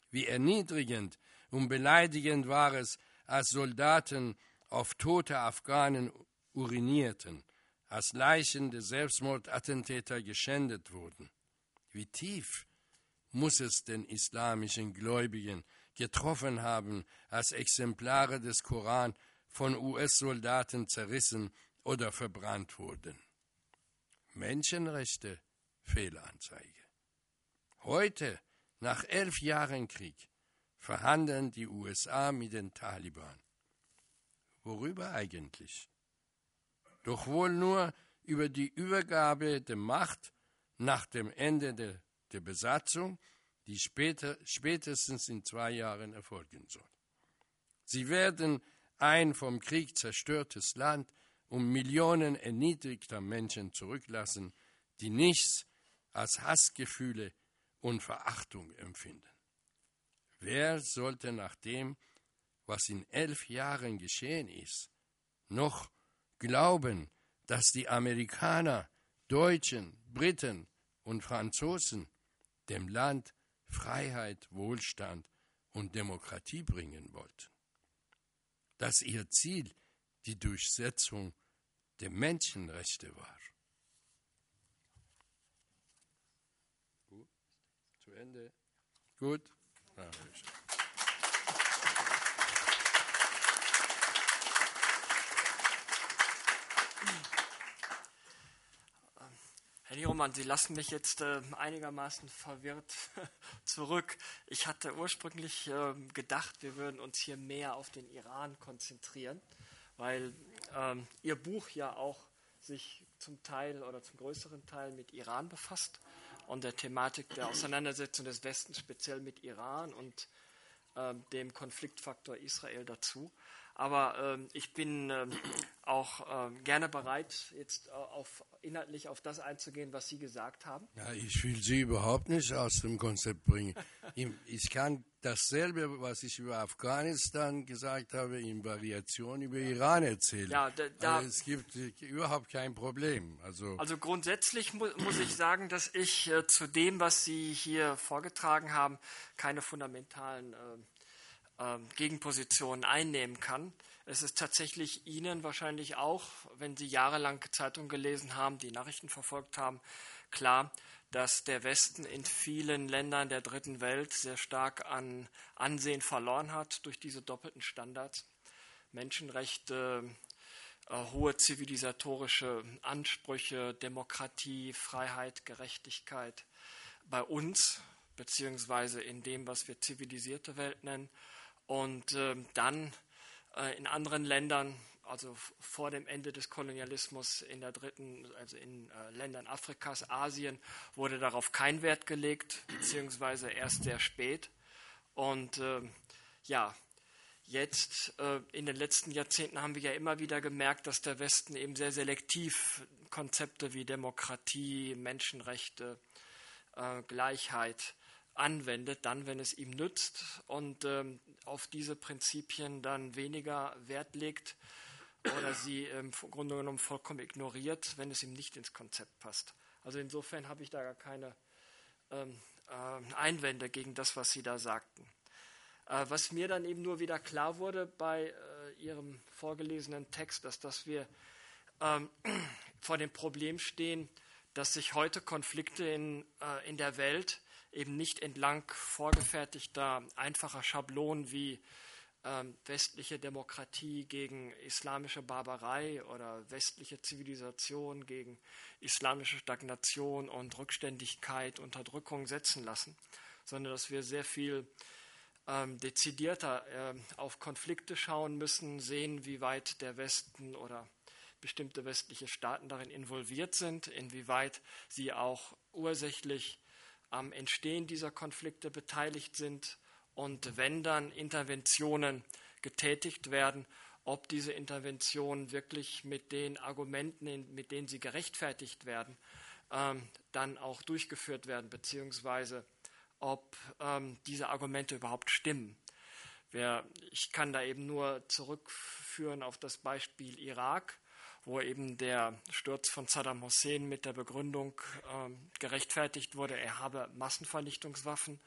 Wie erniedrigend und beleidigend war es, als Soldaten auf tote Afghanen urinierten, als Leichen der Selbstmordattentäter geschändet wurden. Wie tief muss es den islamischen Gläubigen getroffen haben, als Exemplare des Koran von US-Soldaten zerrissen oder verbrannt wurden. Menschenrechte Fehlanzeige. Heute, nach elf Jahren Krieg, verhandeln die USA mit den Taliban. Worüber eigentlich? Doch wohl nur über die Übergabe der Macht nach dem Ende der, der Besatzung, die später, spätestens in zwei Jahren erfolgen soll. Sie werden ein vom Krieg zerstörtes Land und Millionen erniedrigter Menschen zurücklassen, die nichts als Hassgefühle und Verachtung empfinden. Wer sollte nach dem, was in elf Jahren geschehen ist, noch glauben, dass die Amerikaner, Deutschen, Briten und Franzosen dem Land Freiheit, Wohlstand und Demokratie bringen wollten. Dass ihr Ziel die Durchsetzung der Menschenrechte war. Gut, zu Ende. Gut. Ja,
Herr Nieromann, Sie lassen mich jetzt äh, einigermaßen verwirrt zurück. Ich hatte ursprünglich äh, gedacht, wir würden uns hier mehr auf den Iran konzentrieren, weil ähm, Ihr Buch ja auch sich zum Teil oder zum größeren Teil mit Iran befasst und der Thematik der Auseinandersetzung des Westens speziell mit Iran und äh, dem Konfliktfaktor Israel dazu. Aber ähm, ich bin ähm, auch ähm, gerne bereit, jetzt äh, auf, inhaltlich auf das einzugehen, was Sie gesagt haben.
Ja, ich will Sie überhaupt nicht aus dem Konzept bringen. ich kann dasselbe, was ich über Afghanistan gesagt habe, in Variation über Iran erzählen. Ja, da, da also es gibt überhaupt kein Problem.
Also, also grundsätzlich mu muss ich sagen, dass ich äh, zu dem, was Sie hier vorgetragen haben, keine fundamentalen äh, Gegenpositionen einnehmen kann. Es ist tatsächlich Ihnen wahrscheinlich auch, wenn Sie jahrelang Zeitung gelesen haben, die Nachrichten verfolgt haben, klar, dass der Westen in vielen Ländern der dritten Welt sehr stark an Ansehen verloren hat durch diese doppelten Standards. Menschenrechte, äh, hohe zivilisatorische Ansprüche, Demokratie, Freiheit, Gerechtigkeit bei uns, beziehungsweise in dem, was wir zivilisierte Welt nennen, und äh, dann äh, in anderen Ländern, also vor dem Ende des Kolonialismus in der dritten, also in äh, Ländern Afrikas, Asien, wurde darauf kein Wert gelegt, beziehungsweise erst sehr spät. Und ähm, ja, jetzt äh, in den letzten Jahrzehnten haben wir ja immer wieder gemerkt, dass der Westen eben sehr selektiv Konzepte wie Demokratie, Menschenrechte, äh, Gleichheit anwendet, dann, wenn es ihm nützt und ähm, auf diese Prinzipien dann weniger Wert legt oder sie im Grunde genommen vollkommen ignoriert, wenn es ihm nicht ins Konzept passt. Also insofern habe ich da gar keine ähm, äh, Einwände gegen das, was Sie da sagten. Äh, was mir dann eben nur wieder klar wurde bei äh, Ihrem vorgelesenen Text, ist, dass wir ähm, vor dem Problem stehen, dass sich heute Konflikte in, äh, in der Welt eben nicht entlang vorgefertigter, einfacher Schablonen wie ähm, westliche Demokratie gegen islamische Barbarei oder westliche Zivilisation gegen islamische Stagnation und Rückständigkeit, Unterdrückung setzen lassen, sondern dass wir sehr viel ähm, dezidierter äh, auf Konflikte schauen müssen, sehen, wie weit der Westen oder bestimmte westliche Staaten darin involviert sind, inwieweit sie auch ursächlich am Entstehen dieser Konflikte beteiligt sind und wenn dann Interventionen getätigt werden, ob diese Interventionen wirklich mit den Argumenten, mit denen sie gerechtfertigt werden, ähm, dann auch durchgeführt werden, beziehungsweise ob ähm, diese Argumente überhaupt stimmen. Wer, ich kann da eben nur zurückführen auf das Beispiel Irak wo eben der Sturz von Saddam Hussein mit der Begründung äh, gerechtfertigt wurde, er habe Massenvernichtungswaffen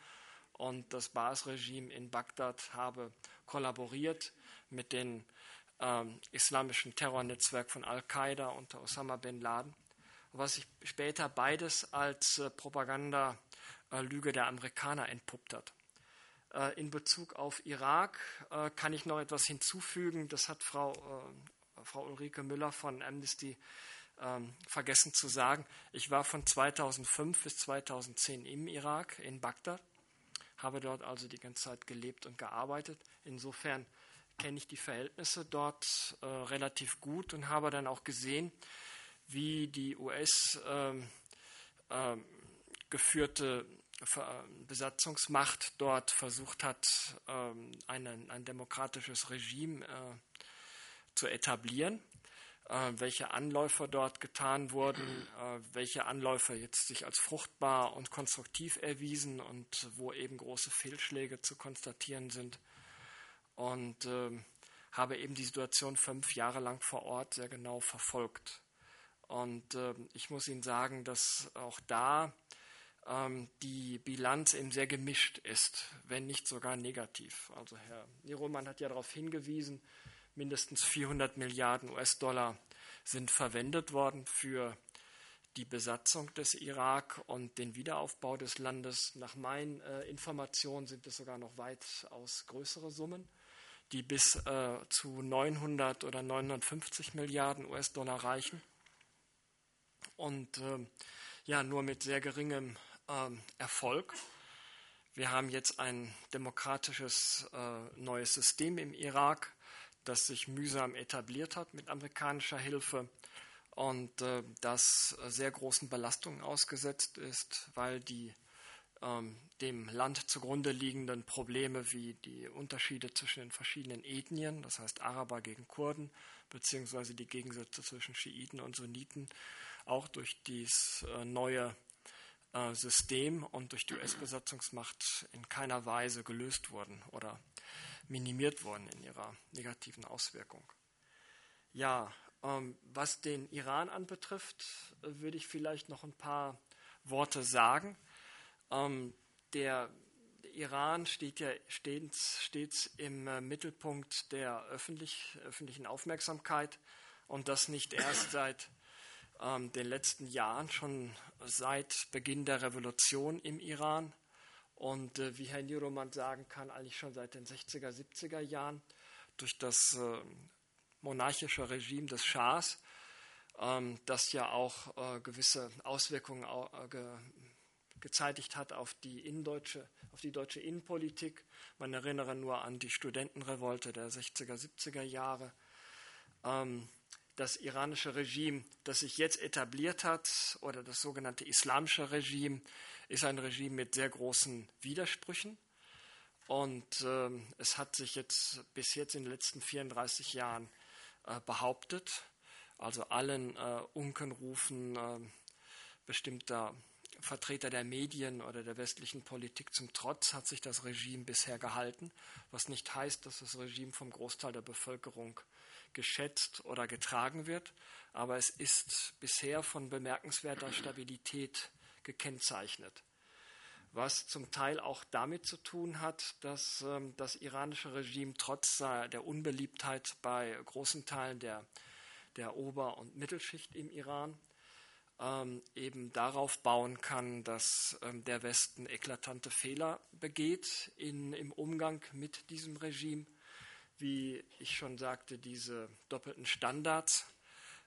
und das Baas-Regime in Bagdad habe kollaboriert mit dem äh, islamischen Terrornetzwerk von Al-Qaida unter Osama bin Laden, was sich später beides als äh, Propagandalüge der Amerikaner entpuppt hat. Äh, in Bezug auf Irak äh, kann ich noch etwas hinzufügen. Das hat Frau äh, Frau Ulrike Müller von Amnesty ähm, vergessen zu sagen. Ich war von 2005 bis 2010 im Irak, in Bagdad, habe dort also die ganze Zeit gelebt und gearbeitet. Insofern kenne ich die Verhältnisse dort äh, relativ gut und habe dann auch gesehen, wie die US ähm, äh, geführte Besatzungsmacht dort versucht hat, ähm, einen, ein demokratisches Regime äh, zu etablieren, äh, welche Anläufe dort getan wurden, äh, welche Anläufe jetzt sich als fruchtbar und konstruktiv erwiesen und wo eben große Fehlschläge zu konstatieren sind. Und äh, habe eben die Situation fünf Jahre lang vor Ort sehr genau verfolgt. Und äh, ich muss Ihnen sagen, dass auch da ähm, die Bilanz eben sehr gemischt ist, wenn nicht sogar negativ. Also Herr Nieromann hat ja darauf hingewiesen, mindestens 400 Milliarden US-Dollar sind verwendet worden für die Besatzung des Irak und den Wiederaufbau des Landes. Nach meinen äh, Informationen sind es sogar noch weitaus größere Summen, die bis äh, zu 900 oder 950 Milliarden US-Dollar reichen. Und äh, ja, nur mit sehr geringem ähm, Erfolg. Wir haben jetzt ein demokratisches äh, neues System im Irak das sich mühsam etabliert hat mit amerikanischer Hilfe und äh, das sehr großen Belastungen ausgesetzt ist, weil die ähm, dem Land zugrunde liegenden Probleme wie die Unterschiede zwischen den verschiedenen Ethnien, das heißt Araber gegen Kurden, beziehungsweise die Gegensätze zwischen Schiiten und Sunniten, auch durch dieses äh, neue äh, System und durch die US-Besatzungsmacht in keiner Weise gelöst wurden oder minimiert wurden in ihrer negativen Auswirkung. Ja, ähm, was den Iran anbetrifft, würde ich vielleicht noch ein paar Worte sagen. Ähm, der Iran steht ja stets, stets im äh, Mittelpunkt der öffentlich, öffentlichen Aufmerksamkeit und das nicht erst seit ähm, den letzten Jahren, schon seit Beginn der Revolution im Iran und äh, wie Herr Niroman sagen kann, eigentlich schon seit den 60er, 70er Jahren durch das äh, monarchische Regime des Schahs, ähm, das ja auch äh, gewisse Auswirkungen äh, ge gezeitigt hat auf die innendeutsche, auf die deutsche Innenpolitik. Man erinnere nur an die Studentenrevolte der 60er, 70er Jahre. Ähm, das iranische Regime, das sich jetzt etabliert hat, oder das sogenannte islamische Regime, ist ein Regime mit sehr großen Widersprüchen. Und äh, es hat sich jetzt bis jetzt in den letzten 34 Jahren äh, behauptet, also allen äh, Unkenrufen äh, bestimmter Vertreter der Medien oder der westlichen Politik zum Trotz hat sich das Regime bisher gehalten, was nicht heißt, dass das Regime vom Großteil der Bevölkerung geschätzt oder getragen wird, aber es ist bisher von bemerkenswerter Stabilität gekennzeichnet, was zum Teil auch damit zu tun hat, dass ähm, das iranische Regime trotz der Unbeliebtheit bei großen Teilen der, der Ober- und Mittelschicht im Iran ähm, eben darauf bauen kann, dass ähm, der Westen eklatante Fehler begeht in, im Umgang mit diesem Regime. Wie ich schon sagte, diese doppelten Standards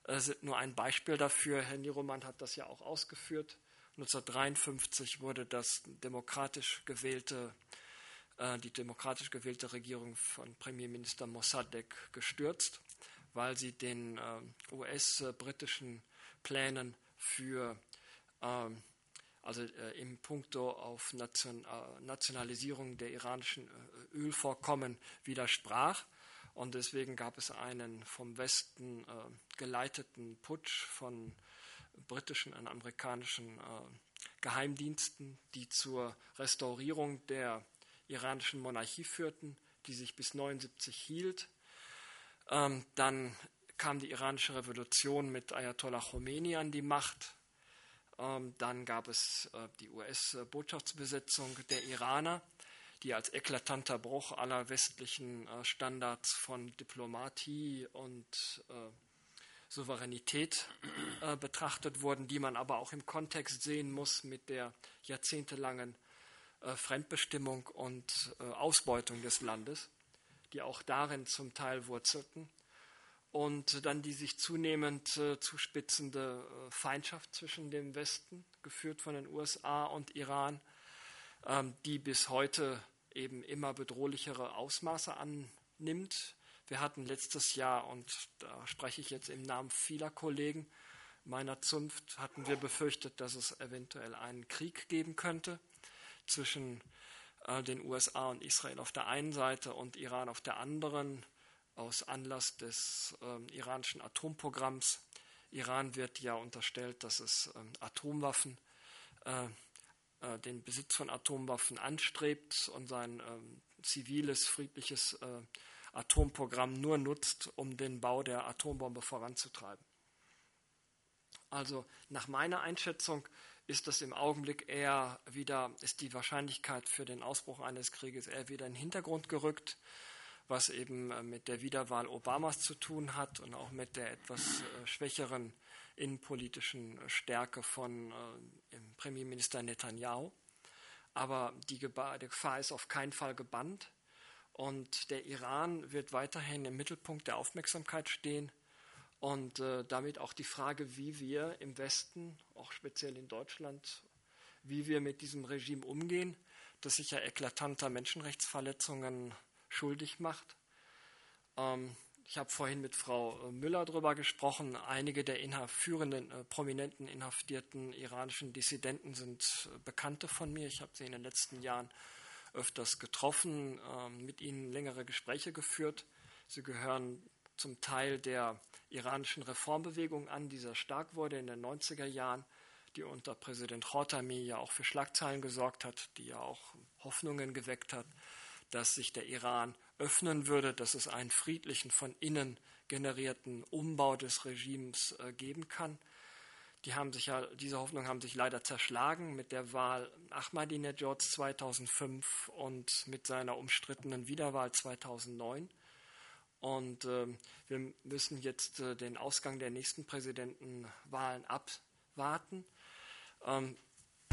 äh, sind nur ein Beispiel dafür. Herr Niroman hat das ja auch ausgeführt. 1953 wurde das demokratisch gewählte, äh, die demokratisch gewählte Regierung von Premierminister Mossadegh gestürzt, weil sie den äh, US-britischen Plänen für ähm, also äh, im Punkto auf Nation, äh, Nationalisierung der iranischen äh, Ölvorkommen widersprach. Und deswegen gab es einen vom Westen äh, geleiteten Putsch von britischen und amerikanischen äh, Geheimdiensten, die zur Restaurierung der iranischen Monarchie führten, die sich bis 1979 hielt. Ähm, dann kam die iranische Revolution mit Ayatollah Khomeini an die Macht. Ähm, dann gab es äh, die US-Botschaftsbesetzung der Iraner, die als eklatanter Bruch aller westlichen äh, Standards von Diplomatie und äh, Souveränität äh, betrachtet wurden, die man aber auch im Kontext sehen muss mit der jahrzehntelangen äh, Fremdbestimmung und äh, Ausbeutung des Landes, die auch darin zum Teil wurzelten und dann die sich zunehmend äh, zuspitzende äh, Feindschaft zwischen dem Westen, geführt von den USA und Iran, ähm, die bis heute eben immer bedrohlichere Ausmaße annimmt. Wir hatten letztes Jahr, und da spreche ich jetzt im Namen vieler Kollegen meiner Zunft, hatten wir befürchtet, dass es eventuell einen Krieg geben könnte zwischen äh, den USA und Israel auf der einen Seite und Iran auf der anderen aus Anlass des äh, iranischen Atomprogramms. Iran wird ja unterstellt, dass es ähm, Atomwaffen, äh, äh, den Besitz von Atomwaffen anstrebt und sein ähm, ziviles, friedliches äh, Atomprogramm nur nutzt, um den Bau der Atombombe voranzutreiben. Also nach meiner Einschätzung ist das im Augenblick eher wieder, ist die Wahrscheinlichkeit für den Ausbruch eines Krieges eher wieder in den Hintergrund gerückt was eben äh, mit der Wiederwahl Obamas zu tun hat und auch mit der etwas äh, schwächeren innenpolitischen Stärke von äh, Premierminister Netanyahu. Aber die Gefahr ist auf keinen Fall gebannt. Und der Iran wird weiterhin im Mittelpunkt der Aufmerksamkeit stehen. Und damit auch die Frage, wie wir im Westen, auch speziell in Deutschland, wie wir mit diesem Regime umgehen, das sicher eklatanter Menschenrechtsverletzungen schuldig macht. Ähm, ich habe vorhin mit Frau äh, Müller darüber gesprochen. Einige der führenden, äh, prominenten inhaftierten iranischen Dissidenten sind äh, Bekannte von mir. Ich habe sie in den letzten Jahren öfters getroffen, äh, mit ihnen längere Gespräche geführt. Sie gehören zum Teil der iranischen Reformbewegung an, die sehr stark wurde in den 90er Jahren, die unter Präsident Khatami ja auch für Schlagzeilen gesorgt hat, die ja auch Hoffnungen geweckt hat, dass sich der Iran öffnen würde, dass es einen friedlichen, von innen generierten Umbau des Regimes äh, geben kann. Die haben sich ja, diese Hoffnungen haben sich leider zerschlagen mit der Wahl Ahmadinejad 2005 und mit seiner umstrittenen Wiederwahl 2009. Und äh, wir müssen jetzt äh, den Ausgang der nächsten Präsidentenwahlen abwarten. Ähm,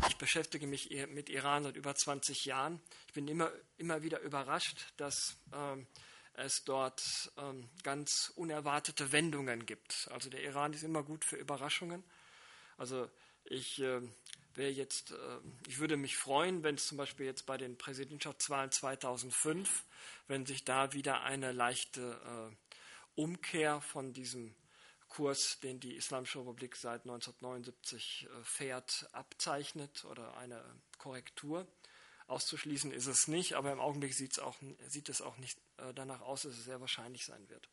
ich beschäftige mich mit Iran seit über 20 Jahren. Ich bin immer, immer wieder überrascht, dass ähm, es dort ähm, ganz unerwartete Wendungen gibt. Also der Iran ist immer gut für Überraschungen. Also ich äh, jetzt, äh, ich würde mich freuen, wenn es zum Beispiel jetzt bei den Präsidentschaftswahlen 2005, wenn sich da wieder eine leichte äh, Umkehr von diesem Kurs, den die Islamische Republik seit 1979 äh, fährt, abzeichnet oder eine Korrektur. Auszuschließen ist es nicht, aber im Augenblick auch, sieht es auch nicht äh, danach aus, dass es sehr wahrscheinlich sein wird.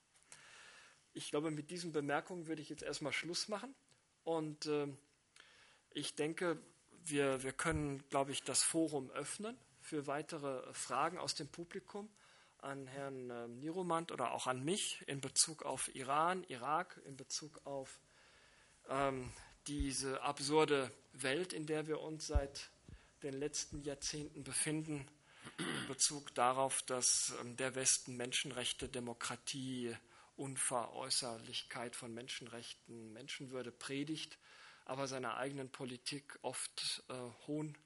Ich glaube, mit diesen Bemerkungen würde ich jetzt erstmal Schluss machen und äh, ich denke, wir, wir können, glaube ich, das Forum öffnen für weitere Fragen aus dem Publikum an Herrn äh, Niromant oder auch an mich in Bezug auf Iran, Irak, in Bezug auf ähm, diese absurde Welt, in der wir uns seit den letzten Jahrzehnten befinden, in Bezug darauf, dass ähm, der Westen Menschenrechte, Demokratie, Unveräußerlichkeit von Menschenrechten, Menschenwürde predigt, aber seiner eigenen Politik oft äh, Hohn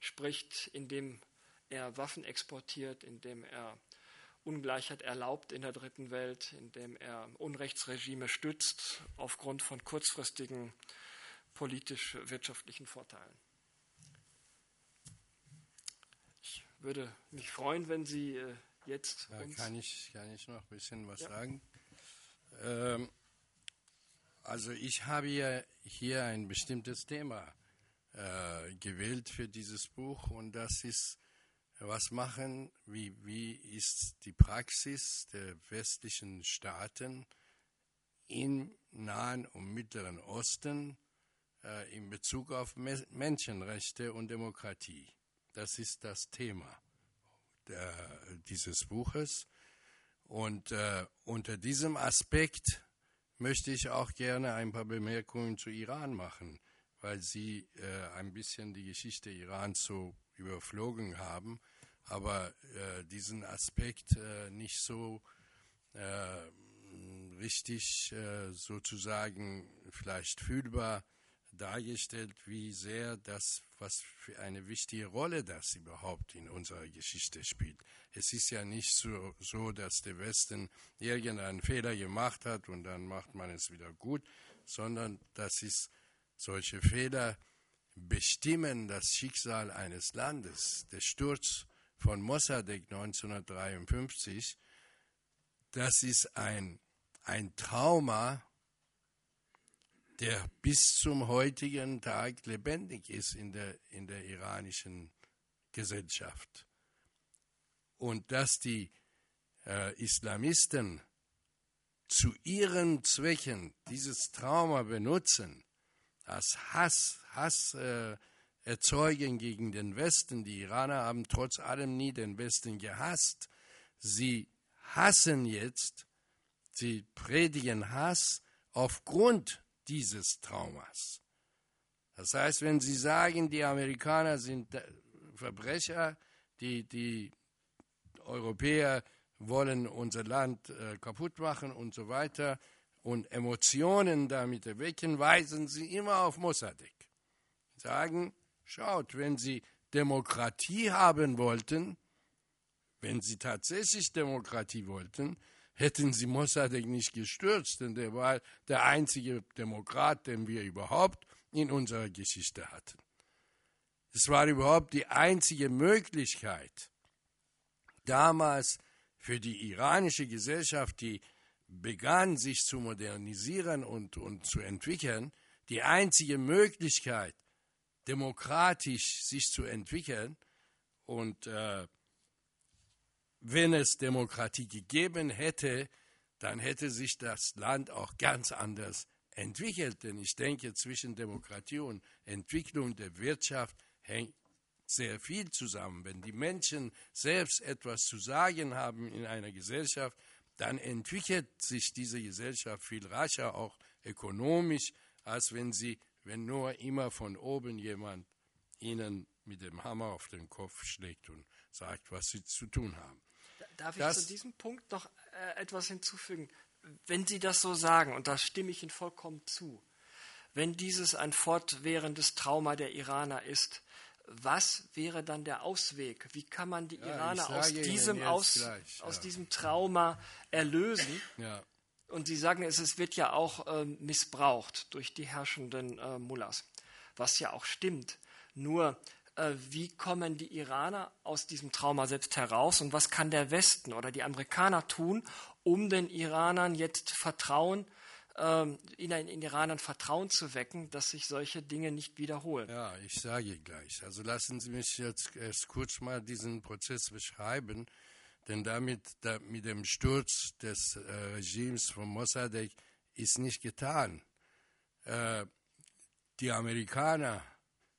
spricht, indem er Waffen exportiert, indem er Ungleichheit erlaubt in der dritten Welt, indem er Unrechtsregime stützt aufgrund von kurzfristigen politisch-wirtschaftlichen Vorteilen. Ich würde mich freuen, wenn Sie äh, jetzt.
Da kann, ich, kann ich noch ein bisschen was ja. sagen. Ähm, also, ich habe ja hier ein bestimmtes Thema äh, gewählt für dieses Buch und das ist was machen, wie, wie ist die Praxis der westlichen Staaten im Nahen und Mittleren Osten äh, in Bezug auf Me Menschenrechte und Demokratie. Das ist das Thema der, dieses Buches. Und äh, unter diesem Aspekt möchte ich auch gerne ein paar Bemerkungen zu Iran machen, weil Sie äh, ein bisschen die Geschichte Irans so überflogen haben aber äh, diesen Aspekt äh, nicht so äh, richtig äh, sozusagen vielleicht fühlbar dargestellt, wie sehr das, was für eine wichtige Rolle das überhaupt in unserer Geschichte spielt. Es ist ja nicht so, so, dass der Westen irgendeinen Fehler gemacht hat und dann macht man es wieder gut, sondern das ist solche Fehler bestimmen das Schicksal eines Landes. Der Sturz von Mossadegh 1953, das ist ein, ein Trauma, der bis zum heutigen Tag lebendig ist in der, in der iranischen Gesellschaft. Und dass die äh, Islamisten zu ihren Zwecken dieses Trauma benutzen, als Hass, Hass äh, erzeugen gegen den Westen. Die Iraner haben trotz allem nie den Westen gehasst. Sie hassen jetzt, sie predigen Hass aufgrund dieses Traumas. Das heißt, wenn Sie sagen, die Amerikaner sind Verbrecher, die, die Europäer wollen unser Land äh, kaputt machen und so weiter und Emotionen damit erwecken, weisen Sie immer auf Mossadegh. Sagen, Schaut, wenn Sie Demokratie haben wollten, wenn Sie tatsächlich Demokratie wollten, hätten Sie Mossadegh nicht gestürzt, denn der war der einzige Demokrat, den wir überhaupt in unserer Geschichte hatten. Es war überhaupt die einzige Möglichkeit, damals für die iranische Gesellschaft, die begann, sich zu modernisieren und, und zu entwickeln, die einzige Möglichkeit, demokratisch sich zu entwickeln und äh, wenn es Demokratie gegeben hätte, dann hätte sich das Land auch ganz anders entwickelt. Denn ich denke, zwischen Demokratie und Entwicklung der Wirtschaft hängt sehr viel zusammen. Wenn die Menschen selbst etwas zu sagen haben in einer Gesellschaft, dann entwickelt sich diese Gesellschaft viel rascher, auch ökonomisch, als wenn sie, wenn nur immer von oben jemand ihnen mit dem Hammer auf den Kopf schlägt und sagt, was sie zu tun haben.
Darf ich zu diesem Punkt noch äh, etwas hinzufügen? Wenn Sie das so sagen, und da stimme ich Ihnen vollkommen zu, wenn dieses ein fortwährendes Trauma der Iraner ist, was wäre dann der Ausweg? Wie kann man die ja, Iraner aus diesem, aus, gleich, ja. aus diesem Trauma erlösen? Ja. Und Sie sagen, es, wird ja auch äh, missbraucht durch die herrschenden äh, Mullahs, was ja auch stimmt. Nur äh, wie kommen die Iraner aus diesem Trauma selbst heraus und was kann der Westen oder die Amerikaner tun, um den Iranern jetzt Vertrauen, ähm, in den Iranern Vertrauen zu wecken, dass sich solche Dinge nicht wiederholen.
Ja, ich sage gleich. Also lassen Sie mich jetzt erst kurz mal diesen Prozess beschreiben, denn damit da, mit dem Sturz des äh, Regimes von Mossadegh ist nicht getan. Äh, die Amerikaner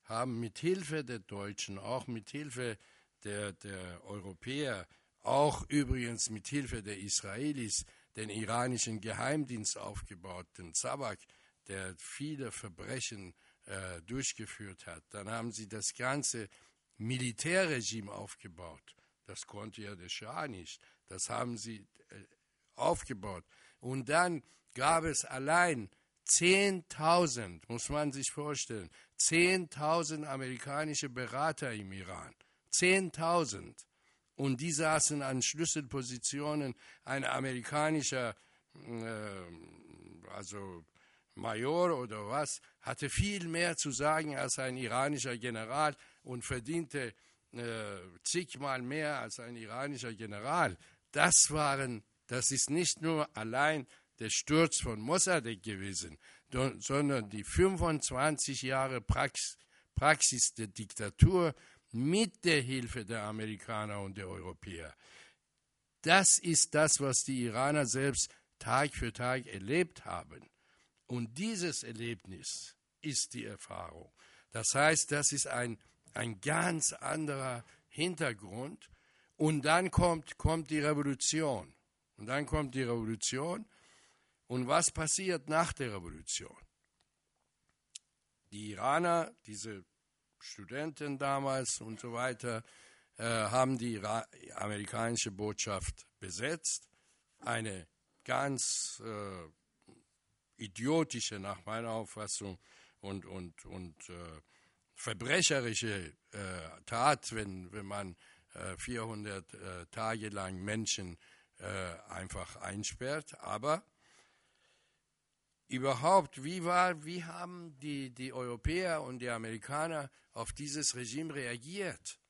haben mit Hilfe der Deutschen, auch mit Hilfe der, der Europäer, auch übrigens mit Hilfe der Israelis, den iranischen Geheimdienst aufgebaut, den Zabak, der viele Verbrechen äh, durchgeführt hat. Dann haben sie das ganze Militärregime aufgebaut. Das konnte ja der Schah nicht. Das haben sie äh, aufgebaut. Und dann gab es allein 10.000, muss man sich vorstellen, 10.000 amerikanische Berater im Iran. 10.000. Und die saßen an Schlüsselpositionen. Ein amerikanischer, äh, also Major oder was, hatte viel mehr zu sagen als ein iranischer General und verdiente äh, zigmal mehr als ein iranischer General. Das waren, das ist nicht nur allein der Sturz von Mossadegh gewesen, sondern die 25 Jahre Praxis der Diktatur mit der Hilfe der Amerikaner und der Europäer. Das ist das, was die Iraner selbst Tag für Tag erlebt haben. Und dieses Erlebnis ist die Erfahrung. Das heißt, das ist ein, ein ganz anderer Hintergrund. Und dann kommt, kommt die Revolution. Und dann kommt die Revolution und was passiert nach der Revolution? Die Iraner, diese Studenten damals und so weiter, äh, haben die Ira amerikanische Botschaft besetzt. Eine ganz äh, idiotische, nach meiner Auffassung, und, und, und äh, verbrecherische äh, Tat, wenn, wenn man 400 äh, äh, Tage lang Menschen einfach einsperrt. Aber überhaupt, wie, war, wie haben die, die Europäer und die Amerikaner auf dieses Regime reagiert?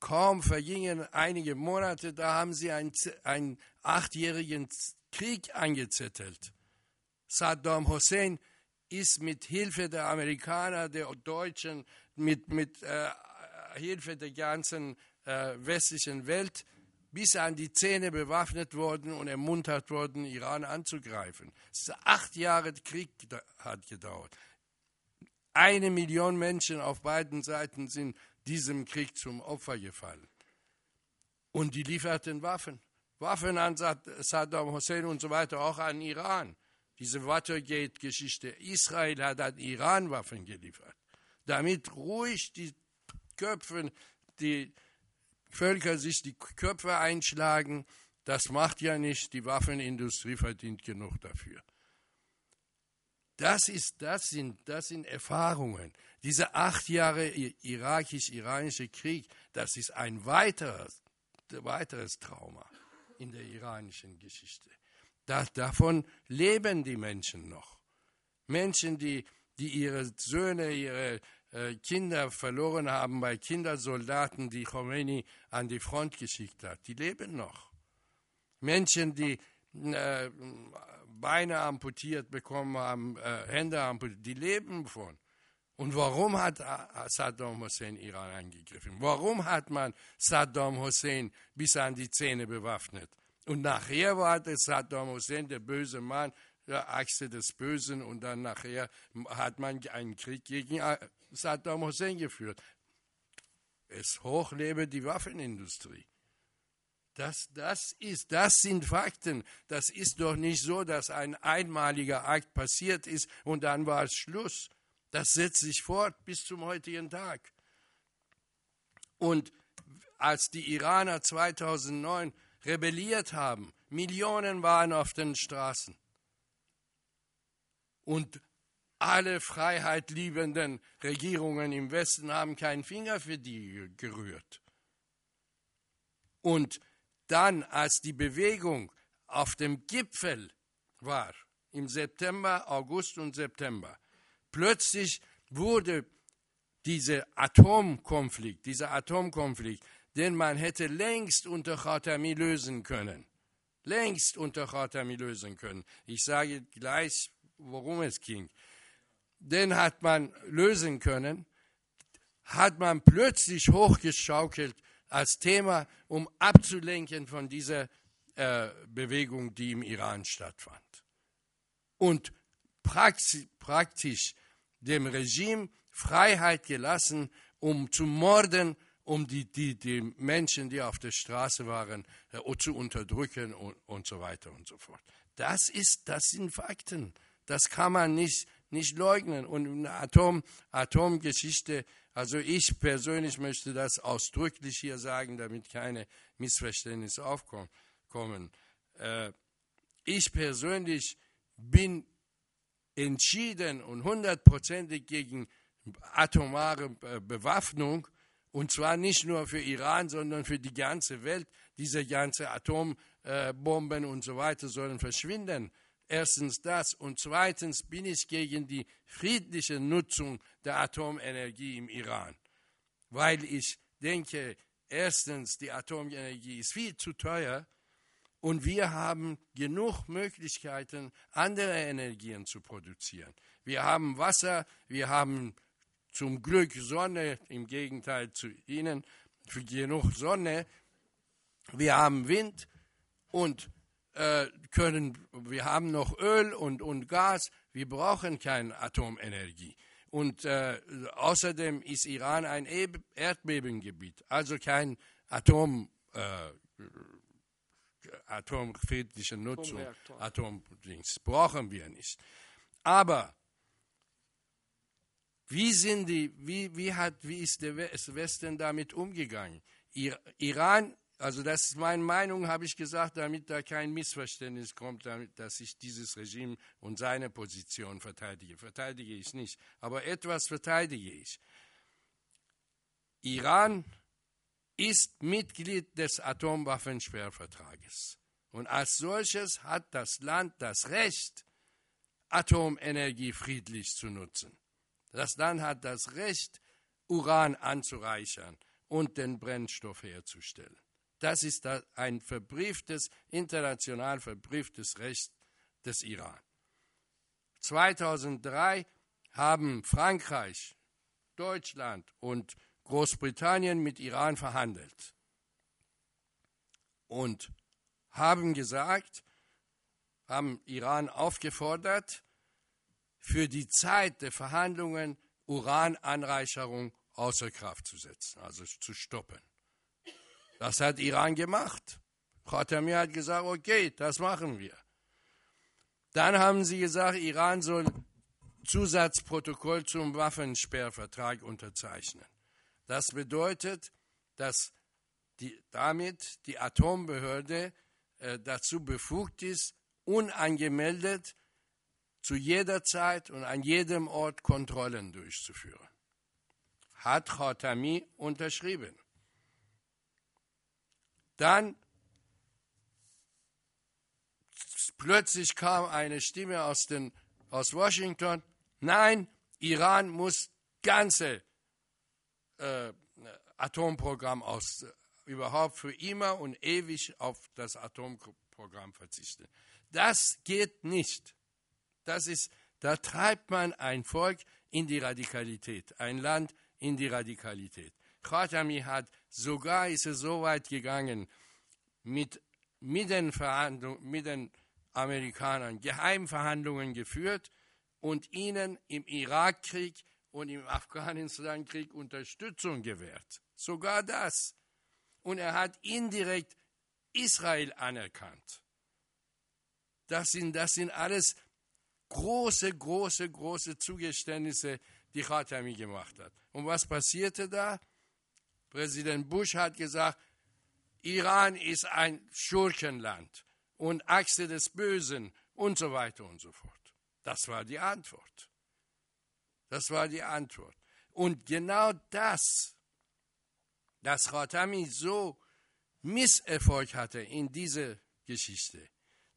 Kaum vergingen einige Monate, da haben sie einen, einen achtjährigen Krieg angezettelt. Saddam Hussein ist mit Hilfe der Amerikaner, der Deutschen, mit, mit äh, Hilfe der ganzen äh, westlichen Welt bis an die Zähne bewaffnet worden und ermuntert worden, Iran anzugreifen. Acht Jahre Krieg hat gedauert. Eine Million Menschen auf beiden Seiten sind diesem Krieg zum Opfer gefallen. Und die lieferten Waffen. Waffen an Saddam Hussein und so weiter, auch an Iran. Diese Watergate-Geschichte. Israel hat an Iran Waffen geliefert, damit ruhig die Köpfe, die Völker sich die Köpfe einschlagen, das macht ja nicht, die Waffenindustrie verdient genug dafür. Das, ist, das, sind, das sind Erfahrungen. Diese acht Jahre irakisch-iranische Krieg, das ist ein weiteres, weiteres Trauma in der iranischen Geschichte. Da, davon leben die Menschen noch. Menschen, die, die ihre Söhne, ihre äh, Kinder verloren haben bei Kindersoldaten, die Khomeini an die Front geschickt hat. Die leben noch. Menschen, die äh, Beine amputiert bekommen haben, äh, Hände amputiert, die leben von. Und warum hat Saddam Hussein Iran angegriffen? Warum hat man Saddam Hussein bis an die Zähne bewaffnet? Und nachher war das Saddam Hussein der böse Mann, der Achse des Bösen, und dann nachher hat man einen Krieg gegen äh, Saddam Hussein geführt. Es hochlebe die Waffenindustrie. Das, das, ist, das sind Fakten. Das ist doch nicht so, dass ein einmaliger Akt passiert ist und dann war es Schluss. Das setzt sich fort bis zum heutigen Tag. Und als die Iraner 2009 rebelliert haben, Millionen waren auf den Straßen. Und alle freiheitliebenden Regierungen im Westen haben keinen Finger für die gerührt. Und dann, als die Bewegung auf dem Gipfel war, im September, August und September, plötzlich wurde dieser Atomkonflikt, dieser Atomkonflikt, den man hätte längst unter Khatami lösen können, längst unter Khatami lösen können. Ich sage gleich, worum es ging. Den hat man lösen können, hat man plötzlich hochgeschaukelt als Thema, um abzulenken von dieser äh, Bewegung, die im Iran stattfand. Und praktisch, praktisch dem Regime Freiheit gelassen, um zu morden, um die, die, die Menschen, die auf der Straße waren, äh, zu unterdrücken und, und so weiter und so fort. Das, ist, das sind Fakten. Das kann man nicht, nicht leugnen. Und eine Atom, Atomgeschichte also ich persönlich möchte das ausdrücklich hier sagen, damit keine Missverständnisse aufkommen. Äh, ich persönlich bin entschieden und hundertprozentig gegen atomare Bewaffnung und zwar nicht nur für Iran, sondern für die ganze Welt. Diese ganze Atombomben und so weiter sollen verschwinden. Erstens das und zweitens bin ich gegen die friedliche Nutzung der Atomenergie im Iran, weil ich denke, erstens, die Atomenergie ist viel zu teuer und wir haben genug Möglichkeiten, andere Energien zu produzieren. Wir haben Wasser, wir haben zum Glück Sonne, im Gegenteil zu Ihnen, für genug Sonne, wir haben Wind und äh, können, wir haben noch Öl und, und Gas, wir brauchen keine Atomenergie. Und äh, außerdem ist Iran ein Erdbebengebiet, also kein Atom, äh, atomfriedliche Nutzung, Atomdings, brauchen wir nicht. Aber wie, sind die, wie, wie, hat, wie ist der Westen damit umgegangen? Iran also das ist meine Meinung, habe ich gesagt, damit da kein Missverständnis kommt, damit, dass ich dieses Regime und seine Position verteidige. Verteidige ich nicht, aber etwas verteidige ich. Iran ist Mitglied des Atomwaffensperrvertrages. Und als solches hat das Land das Recht, Atomenergie friedlich zu nutzen. Das Land hat das Recht, Uran anzureichern und den Brennstoff herzustellen. Das ist ein verbrieftes, international verbrieftes Recht des Iran. 2003 haben Frankreich, Deutschland und Großbritannien mit Iran verhandelt und haben gesagt, haben Iran aufgefordert, für die Zeit der Verhandlungen Urananreicherung außer Kraft zu setzen, also zu stoppen. Das hat Iran gemacht. Khatami hat gesagt, okay, das machen wir. Dann haben sie gesagt, Iran soll Zusatzprotokoll zum Waffensperrvertrag unterzeichnen. Das bedeutet, dass die, damit die Atombehörde äh, dazu befugt ist, unangemeldet zu jeder Zeit und an jedem Ort Kontrollen durchzuführen. Hat Khatami unterschrieben. Dann plötzlich kam eine Stimme aus, den, aus Washington, nein, Iran muss ganze äh, Atomprogramm aus, überhaupt für immer und ewig auf das Atomprogramm Programm verzichten. Das geht nicht. Das ist, da treibt man ein Volk in die Radikalität, ein Land in die Radikalität. Khatami hat sogar ist es so weit gegangen, mit, mit, den mit den Amerikanern Geheimverhandlungen geführt und ihnen im Irakkrieg und im Afghanistankrieg Unterstützung gewährt. Sogar das. Und er hat indirekt Israel anerkannt. Das sind, das sind alles große, große, große Zugeständnisse, die Khatami gemacht hat. Und was passierte da? Präsident Bush hat gesagt, Iran ist ein Schurkenland und Achse des Bösen und so weiter und so fort. Das war die Antwort. Das war die Antwort. Und genau das, dass Khatami so Misserfolg hatte in dieser Geschichte,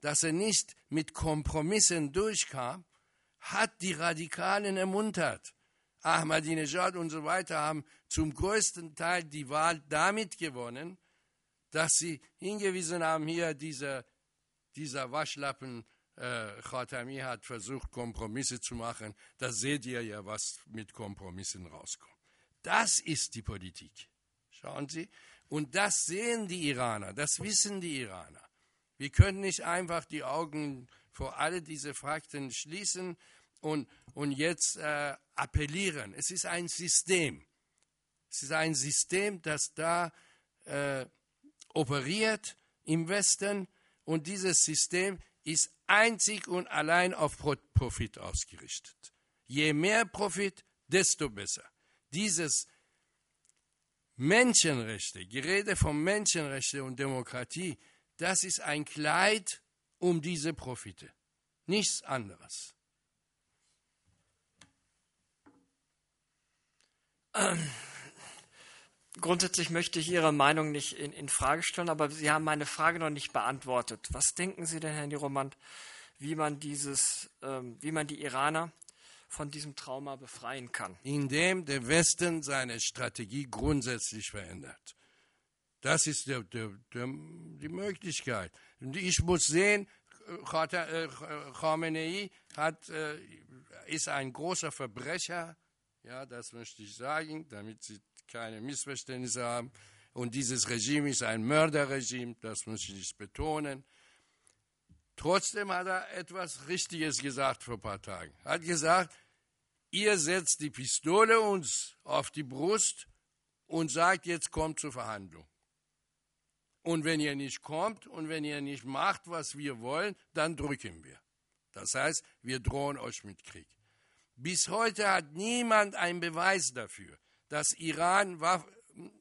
dass er nicht mit Kompromissen durchkam, hat die Radikalen ermuntert. Ahmadinejad und so weiter haben zum größten Teil die Wahl damit gewonnen, dass sie hingewiesen haben, hier dieser, dieser Waschlappen äh, Khatami hat versucht, Kompromisse zu machen. Da seht ihr ja, was mit Kompromissen rauskommt. Das ist die Politik. Schauen Sie. Und das sehen die Iraner, das wissen die Iraner. Wir können nicht einfach die Augen vor alle diese Fakten schließen und, und jetzt äh, appellieren. Es ist ein System. Es ist ein System, das da äh, operiert im Westen und dieses System ist einzig und allein auf Profit ausgerichtet. Je mehr Profit, desto besser. Dieses Menschenrechte, Gerede von Menschenrechte und Demokratie, das ist ein Kleid um diese Profite. Nichts anderes.
Ähm, grundsätzlich möchte ich Ihre Meinung nicht in, in, Frage stellen, aber Sie haben meine Frage noch nicht beantwortet. Was denken Sie denn, Herr Niromand, wie man dieses, ähm, wie man die Iraner von diesem Trauma befreien kann?
Indem der Westen seine Strategie grundsätzlich verändert. Das ist der, der, der, die Möglichkeit. Ich muss sehen, äh, Khamenei hat, äh, ist ein großer Verbrecher, ja, das möchte ich sagen, damit Sie keine Missverständnisse haben. Und dieses Regime ist ein Mörderregime, das muss ich betonen. Trotzdem hat er etwas Richtiges gesagt vor ein paar Tagen. Er hat gesagt, ihr setzt die Pistole uns auf die Brust und sagt, jetzt kommt zur Verhandlung. Und wenn ihr nicht kommt und wenn ihr nicht macht, was wir wollen, dann drücken wir. Das heißt, wir drohen euch mit Krieg. Bis heute hat niemand einen Beweis dafür, dass Iran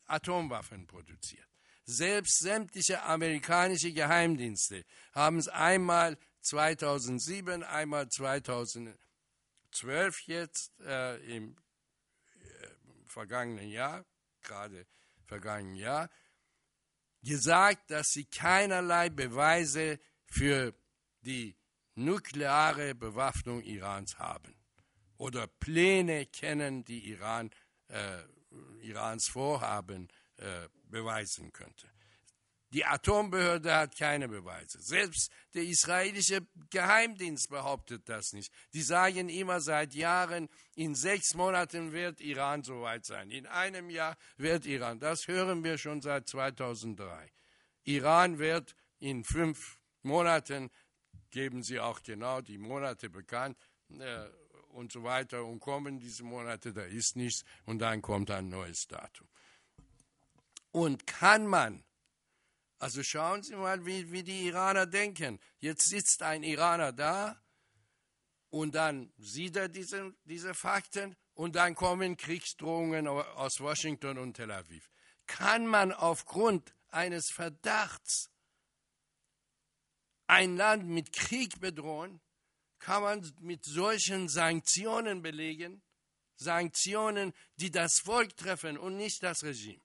Atomwaffen produziert. Selbst sämtliche amerikanische Geheimdienste haben es einmal 2007, einmal 2012 jetzt äh, im äh, vergangenen Jahr, gerade vergangenen Jahr, gesagt, dass sie keinerlei Beweise für die nukleare Bewaffnung Irans haben oder Pläne kennen, die Iran, äh, Irans Vorhaben äh, beweisen könnte. Die Atombehörde hat keine Beweise. Selbst der israelische Geheimdienst behauptet das nicht. Die sagen immer seit Jahren, in sechs Monaten wird Iran soweit sein. In einem Jahr wird Iran. Das hören wir schon seit 2003. Iran wird in fünf Monaten, geben sie auch genau die Monate bekannt, äh, und so weiter und kommen diese Monate, da ist nichts und dann kommt ein neues Datum. Und kann man, also schauen Sie mal, wie, wie die Iraner denken. Jetzt sitzt ein Iraner da und dann sieht er diese, diese Fakten und dann kommen Kriegsdrohungen aus Washington und Tel Aviv. Kann man aufgrund eines Verdachts ein Land mit Krieg bedrohen? kann man mit solchen Sanktionen belegen, Sanktionen, die das Volk treffen und nicht das Regime.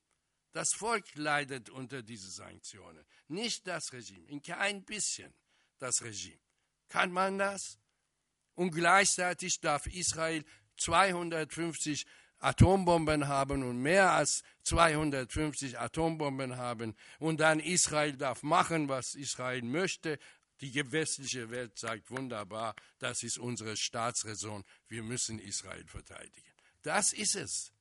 Das Volk leidet unter diesen Sanktionen, nicht das Regime, in kein bisschen das Regime. Kann man das? Und gleichzeitig darf Israel 250 Atombomben haben und mehr als 250 Atombomben haben und dann Israel darf machen, was Israel möchte. Die westliche Welt sagt wunderbar, das ist unsere Staatsräson, wir müssen Israel verteidigen. Das ist es.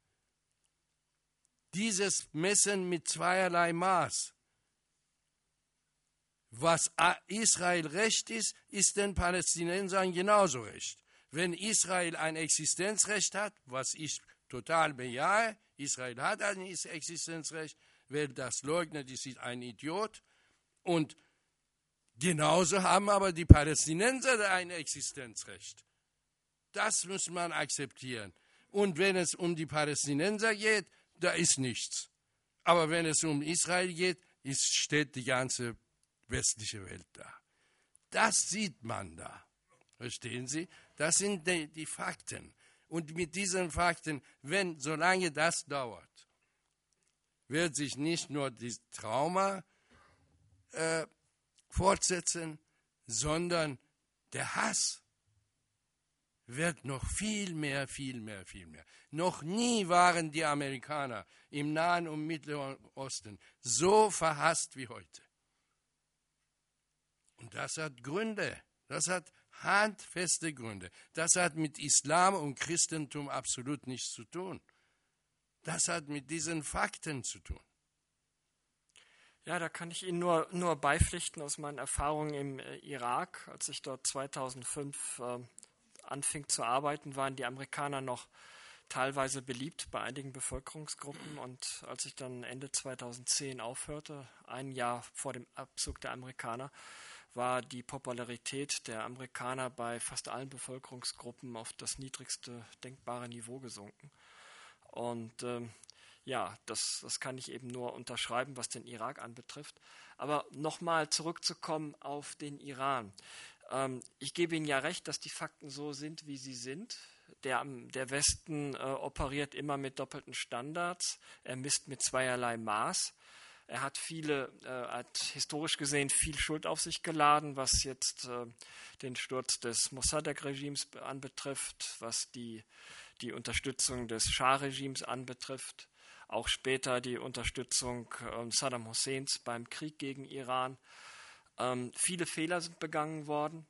Dieses Messen mit zweierlei Maß. Was Israel recht ist, ist den Palästinensern genauso recht. Wenn Israel ein Existenzrecht hat, was ich total bejahe, Israel hat ein Existenzrecht, wer das leugnet, ist ein Idiot. Und genauso haben aber die Palästinenser ein Existenzrecht. Das muss man akzeptieren. Und wenn es um die Palästinenser geht, da ist nichts. Aber wenn es um Israel geht, ist, steht die ganze westliche Welt da. Das sieht man da. Verstehen Sie? Das sind die, die Fakten. Und mit diesen Fakten, wenn, solange das dauert, wird sich nicht nur das Trauma äh, fortsetzen, sondern der Hass wird noch viel mehr, viel mehr, viel mehr. Noch nie waren die Amerikaner im Nahen und Mittleren Osten so verhasst wie heute. Und das hat Gründe. Das hat handfeste Gründe. Das hat mit Islam und Christentum absolut nichts zu tun. Das hat mit diesen Fakten zu tun.
Ja, da kann ich Ihnen nur, nur beipflichten aus meinen Erfahrungen im äh, Irak. Als ich dort 2005 äh, anfing zu arbeiten, waren die Amerikaner noch teilweise beliebt bei einigen Bevölkerungsgruppen. Und als ich dann Ende 2010 aufhörte, ein Jahr vor dem Abzug der Amerikaner, war die Popularität der Amerikaner bei fast allen Bevölkerungsgruppen auf das niedrigste denkbare Niveau gesunken. Und ähm, ja, das, das kann ich eben nur unterschreiben, was den Irak anbetrifft. Aber nochmal zurückzukommen auf den Iran. Ähm, ich gebe Ihnen ja recht, dass die Fakten so sind, wie sie sind. Der, der Westen äh, operiert immer mit doppelten Standards. Er misst mit zweierlei Maß. Er hat viele, äh, hat historisch gesehen viel Schuld auf sich geladen, was jetzt äh, den Sturz des Mossadegh-Regimes anbetrifft, was die, die Unterstützung des Schah-Regimes anbetrifft, auch später die Unterstützung äh, Saddam Husseins beim Krieg gegen Iran. Ähm, viele Fehler sind begangen worden.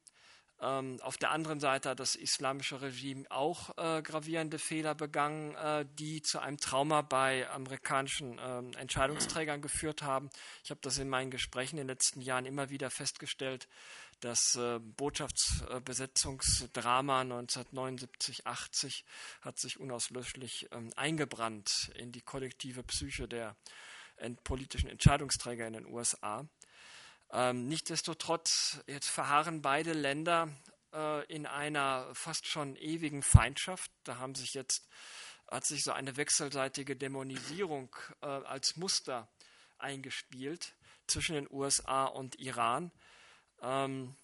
Ähm, auf der anderen Seite hat das islamische Regime auch äh, gravierende Fehler begangen, äh, die zu einem Trauma bei amerikanischen äh, Entscheidungsträgern geführt haben. Ich habe das in meinen Gesprächen in den letzten Jahren immer wieder festgestellt. Das äh, Botschaftsbesetzungsdrama 1979-80 hat sich unauslöschlich ähm, eingebrannt in die kollektive Psyche der politischen Entscheidungsträger in den USA. Ähm, nichtsdestotrotz, jetzt verharren beide Länder äh, in einer fast schon ewigen Feindschaft. Da haben sich jetzt, hat sich so eine wechselseitige Dämonisierung äh, als Muster eingespielt zwischen den USA und Iran. Ähm,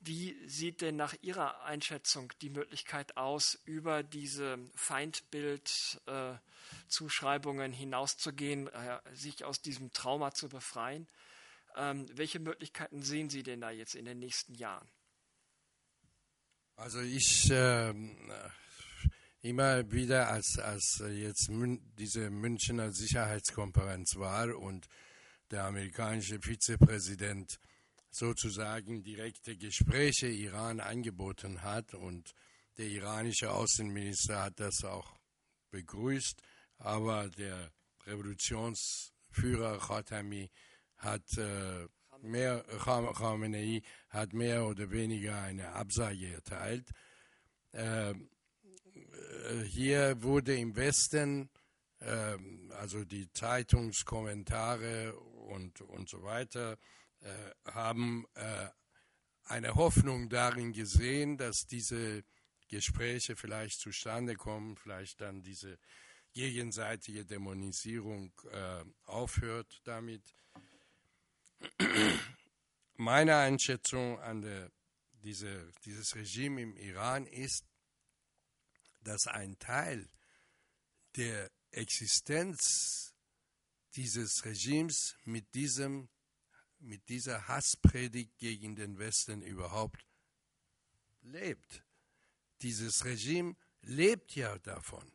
wie sieht denn nach Ihrer Einschätzung die Möglichkeit aus, über diese Feindbild-Zuschreibungen äh, hinauszugehen, äh, sich aus diesem Trauma zu befreien? Ähm, welche Möglichkeiten sehen Sie denn da jetzt in den nächsten Jahren?
Also ich äh, immer wieder, als, als jetzt diese Münchner Sicherheitskonferenz war und der amerikanische Vizepräsident sozusagen direkte Gespräche Iran angeboten hat und der iranische Außenminister hat das auch begrüßt, aber der Revolutionsführer Khatami hat äh, mehr, Khamenei hat mehr oder weniger eine Absage erteilt. Äh, hier wurde im Westen, äh, also die Zeitungskommentare und, und so weiter, äh, haben eine Hoffnung darin gesehen, dass diese Gespräche vielleicht zustande kommen, vielleicht dann diese gegenseitige Dämonisierung aufhört damit meine Einschätzung an der, diese, dieses Regime im Iran ist, dass ein Teil der Existenz dieses Regimes mit, diesem, mit dieser Hasspredigt gegen den Westen überhaupt lebt. Dieses Regime lebt ja davon.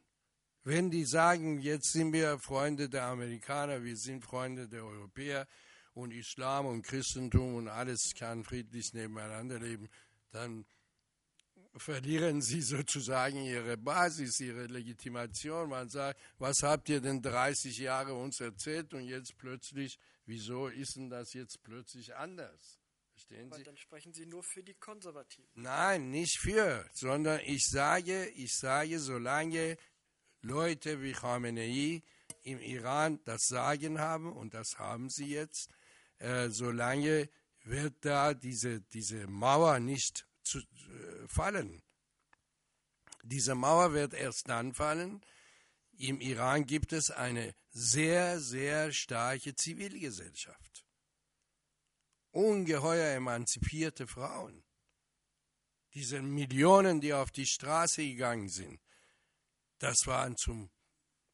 wenn die sagen, jetzt sind wir Freunde der Amerikaner, wir sind Freunde der Europäer und Islam und Christentum und alles kann friedlich nebeneinander leben, dann verlieren sie sozusagen ihre Basis, ihre Legitimation. Man sagt, was habt ihr denn 30 Jahre uns erzählt und jetzt plötzlich, wieso ist denn das jetzt plötzlich anders?
Verstehen Aber Sie? Dann sprechen Sie nur für die Konservativen.
Nein, nicht für, sondern ich sage, ich sage, solange Leute wie Khamenei im Iran das Sagen haben, und das haben sie jetzt, äh, solange wird da diese, diese Mauer nicht zu, äh, fallen. Diese Mauer wird erst dann fallen. Im Iran gibt es eine sehr, sehr starke Zivilgesellschaft. Ungeheuer emanzipierte Frauen. Diese Millionen, die auf die Straße gegangen sind, das waren zum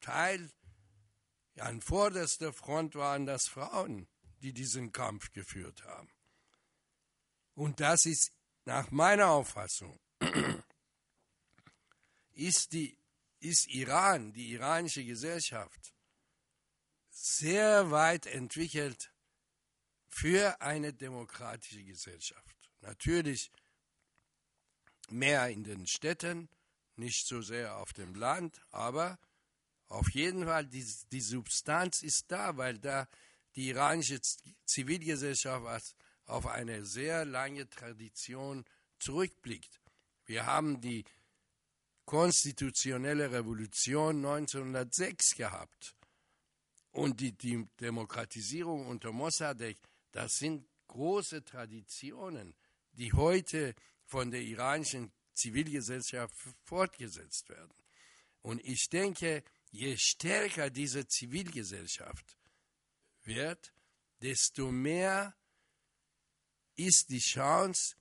Teil, an vorderster Front waren das Frauen, die diesen Kampf geführt haben. Und das ist nach meiner Auffassung, ist, die, ist Iran, die iranische Gesellschaft, sehr weit entwickelt für eine demokratische Gesellschaft. Natürlich mehr in den Städten, nicht so sehr auf dem Land, aber auf jeden Fall die, die Substanz ist da, weil da die iranische Zivilgesellschaft auf eine sehr lange Tradition zurückblickt. Wir haben die konstitutionelle Revolution 1906 gehabt und die, die Demokratisierung unter Mossadegh, das sind große Traditionen, die heute von der iranischen Zivilgesellschaft fortgesetzt werden. Und ich denke, je stärker diese Zivilgesellschaft wird, desto mehr ist die Chance,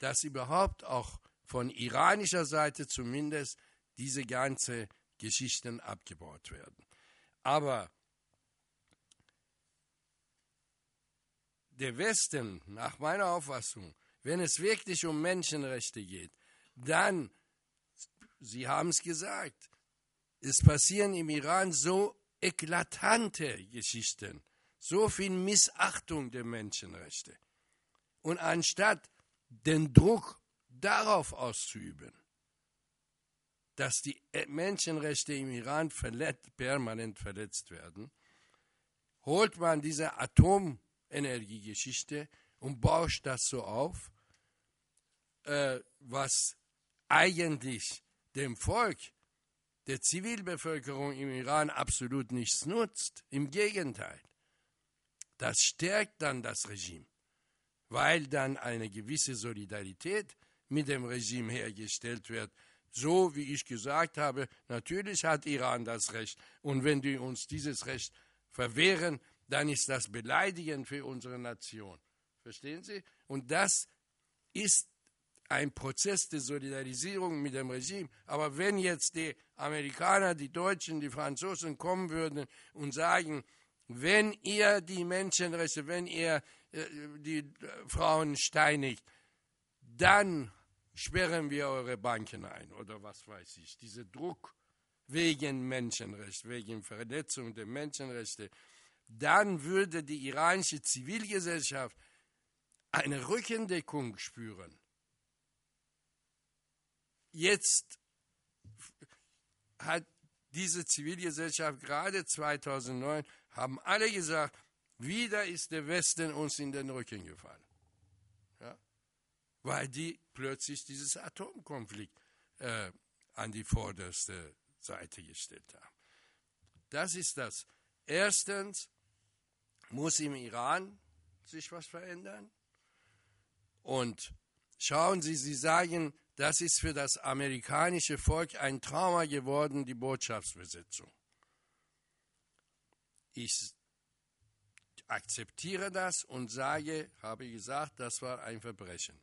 dass überhaupt auch von iranischer Seite zumindest diese ganze Geschichten abgebaut werden. Aber der Westen, nach meiner Auffassung, wenn es wirklich um Menschenrechte geht, dann, Sie haben es gesagt, es passieren im Iran so eklatante Geschichten, so viel Missachtung der Menschenrechte. Und anstatt den Druck darauf auszuüben, dass die Menschenrechte im Iran verletzt, permanent verletzt werden, holt man diese Atomenergiegeschichte und bauscht das so auf, äh, was eigentlich dem Volk, der Zivilbevölkerung im Iran absolut nichts nutzt. Im Gegenteil. Das stärkt dann das Regime, weil dann eine gewisse Solidarität mit dem Regime hergestellt wird. So wie ich gesagt habe, natürlich hat Iran das Recht. Und wenn die uns dieses Recht verwehren, dann ist das beleidigend für unsere Nation. Verstehen Sie? Und das ist ein Prozess der Solidarisierung mit dem Regime. Aber wenn jetzt die Amerikaner, die Deutschen, die Franzosen kommen würden und sagen, wenn ihr die Menschenrechte, wenn ihr äh, die Frauen steinigt, dann sperren wir eure Banken ein oder was weiß ich. Dieser Druck wegen Menschenrecht, wegen Verletzung der Menschenrechte, dann würde die iranische Zivilgesellschaft eine Rückendeckung spüren jetzt hat diese Zivilgesellschaft gerade 2009 haben alle gesagt, wieder ist der Westen uns in den Rücken gefallen. Ja? Weil die plötzlich dieses Atomkonflikt äh, an die vorderste Seite gestellt haben. Das ist das. Erstens muss im Iran sich was verändern. Und schauen Sie, Sie sagen, das ist für das amerikanische Volk ein Trauma geworden, die Botschaftsbesetzung. Ich akzeptiere das und sage, habe gesagt, das war ein Verbrechen.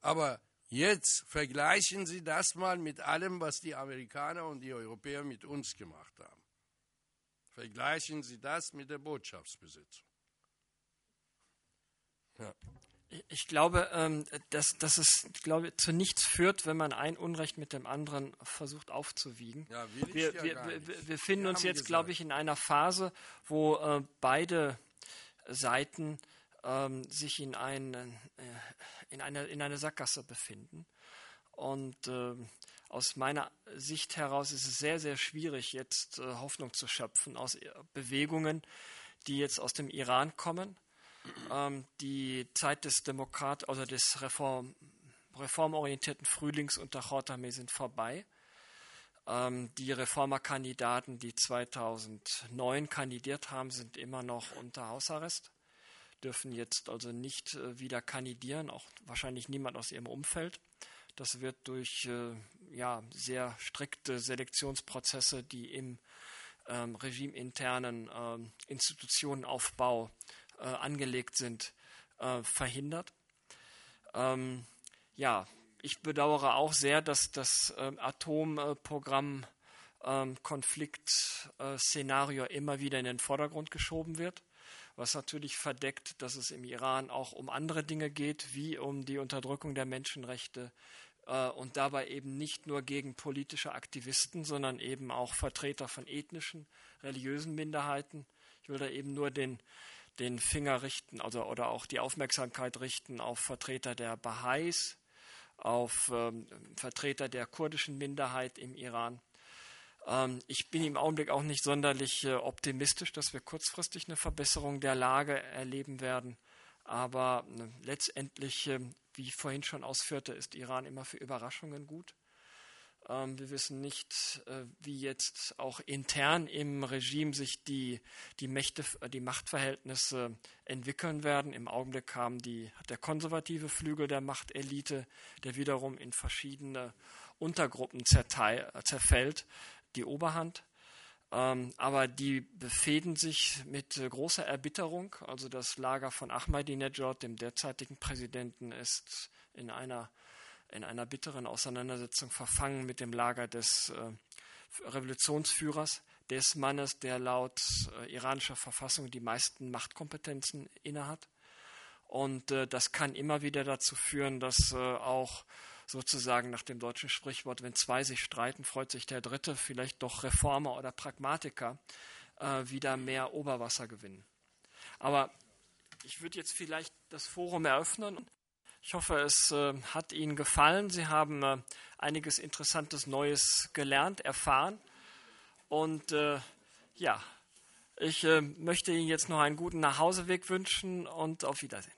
Aber jetzt vergleichen Sie das mal mit allem, was die Amerikaner und die Europäer mit uns gemacht haben. Vergleichen Sie das mit der Botschaftsbesetzung. Ja.
Ich glaube, ähm, dass, dass es glaube, zu nichts führt, wenn man ein Unrecht mit dem anderen versucht aufzuwiegen. Ja, wir, ja wir, wir, wir, finden uns jetzt, glaube ich, in einer Phase, wo äh, beide Seiten ähm, sich in, ein, äh, in, eine, in eine Sackgasse befinden. Und äh, aus meiner Sicht heraus ist es sehr, sehr schwierig, jetzt äh, Hoffnung zu schöpfen aus äh, Bewegungen, die jetzt aus dem Iran kommen ähm, die Zeit des Demokrat, also des Reform, reformorientierten Frühlings unter Khotami sind vorbei. Ähm, die Reformerkandidaten, die 2009 kandidiert haben, sind immer noch unter Hausarrest, dürfen jetzt also nicht äh, wieder kandidieren, auch wahrscheinlich niemand aus ihrem Umfeld. Das wird durch äh, ja, sehr strikte Selektionsprozesse, die im ähm, regimeinternen ähm, Institutionenaufbau äh, angelegt sind, äh, verhindert. Ähm, ja, ich bedauere auch sehr, dass das äh, Atomprogramm ähm, Konfliktszenario immer wieder in den Vordergrund geschoben wird, was natürlich verdeckt, dass es im Iran auch um andere Dinge geht, wie um die Unterdrückung der Menschenrechte äh, und dabei eben nicht nur gegen politische Aktivisten, sondern eben auch Vertreter von ethnischen, religiösen Minderheiten. Ich will da eben nur den den Finger richten also, oder auch die Aufmerksamkeit richten auf Vertreter der Baha'is, auf ähm, Vertreter der kurdischen Minderheit im Iran. Ähm, ich bin im Augenblick auch nicht sonderlich äh, optimistisch, dass wir kurzfristig eine Verbesserung der Lage erleben werden. Aber äh, letztendlich, äh, wie ich vorhin schon ausführte, ist Iran immer für Überraschungen gut. Ähm, wir wissen nicht, äh, wie jetzt auch intern im Regime sich die, die, Mächte, äh, die Machtverhältnisse entwickeln werden. Im Augenblick haben die, der konservative Flügel der Machtelite, der wiederum in verschiedene Untergruppen zerteil, zerfällt, die Oberhand. Ähm, aber die befehden sich mit äh, großer Erbitterung. Also das Lager von Ahmadinejad, dem derzeitigen Präsidenten, ist in einer in einer bitteren Auseinandersetzung verfangen mit dem Lager des äh, Revolutionsführers, des Mannes, der laut äh, iranischer Verfassung die meisten Machtkompetenzen innehat. Und äh, das kann immer wieder dazu führen, dass auch sozusagen nach dem deutschen Sprichwort, wenn zwei sich streiten, freut sich der Dritte, vielleicht doch Reformer oder Pragmatiker, wieder mehr Oberwasser gewinnen. Aber ich würde jetzt vielleicht das Forum eröffnen. Ich hoffe, es äh, hat Ihnen gefallen. Sie haben äh, einiges Interessantes Neues gelernt, erfahren. Und äh, ja, ich möchte Ihnen jetzt noch einen guten Nachhauseweg wünschen und auf Wiedersehen.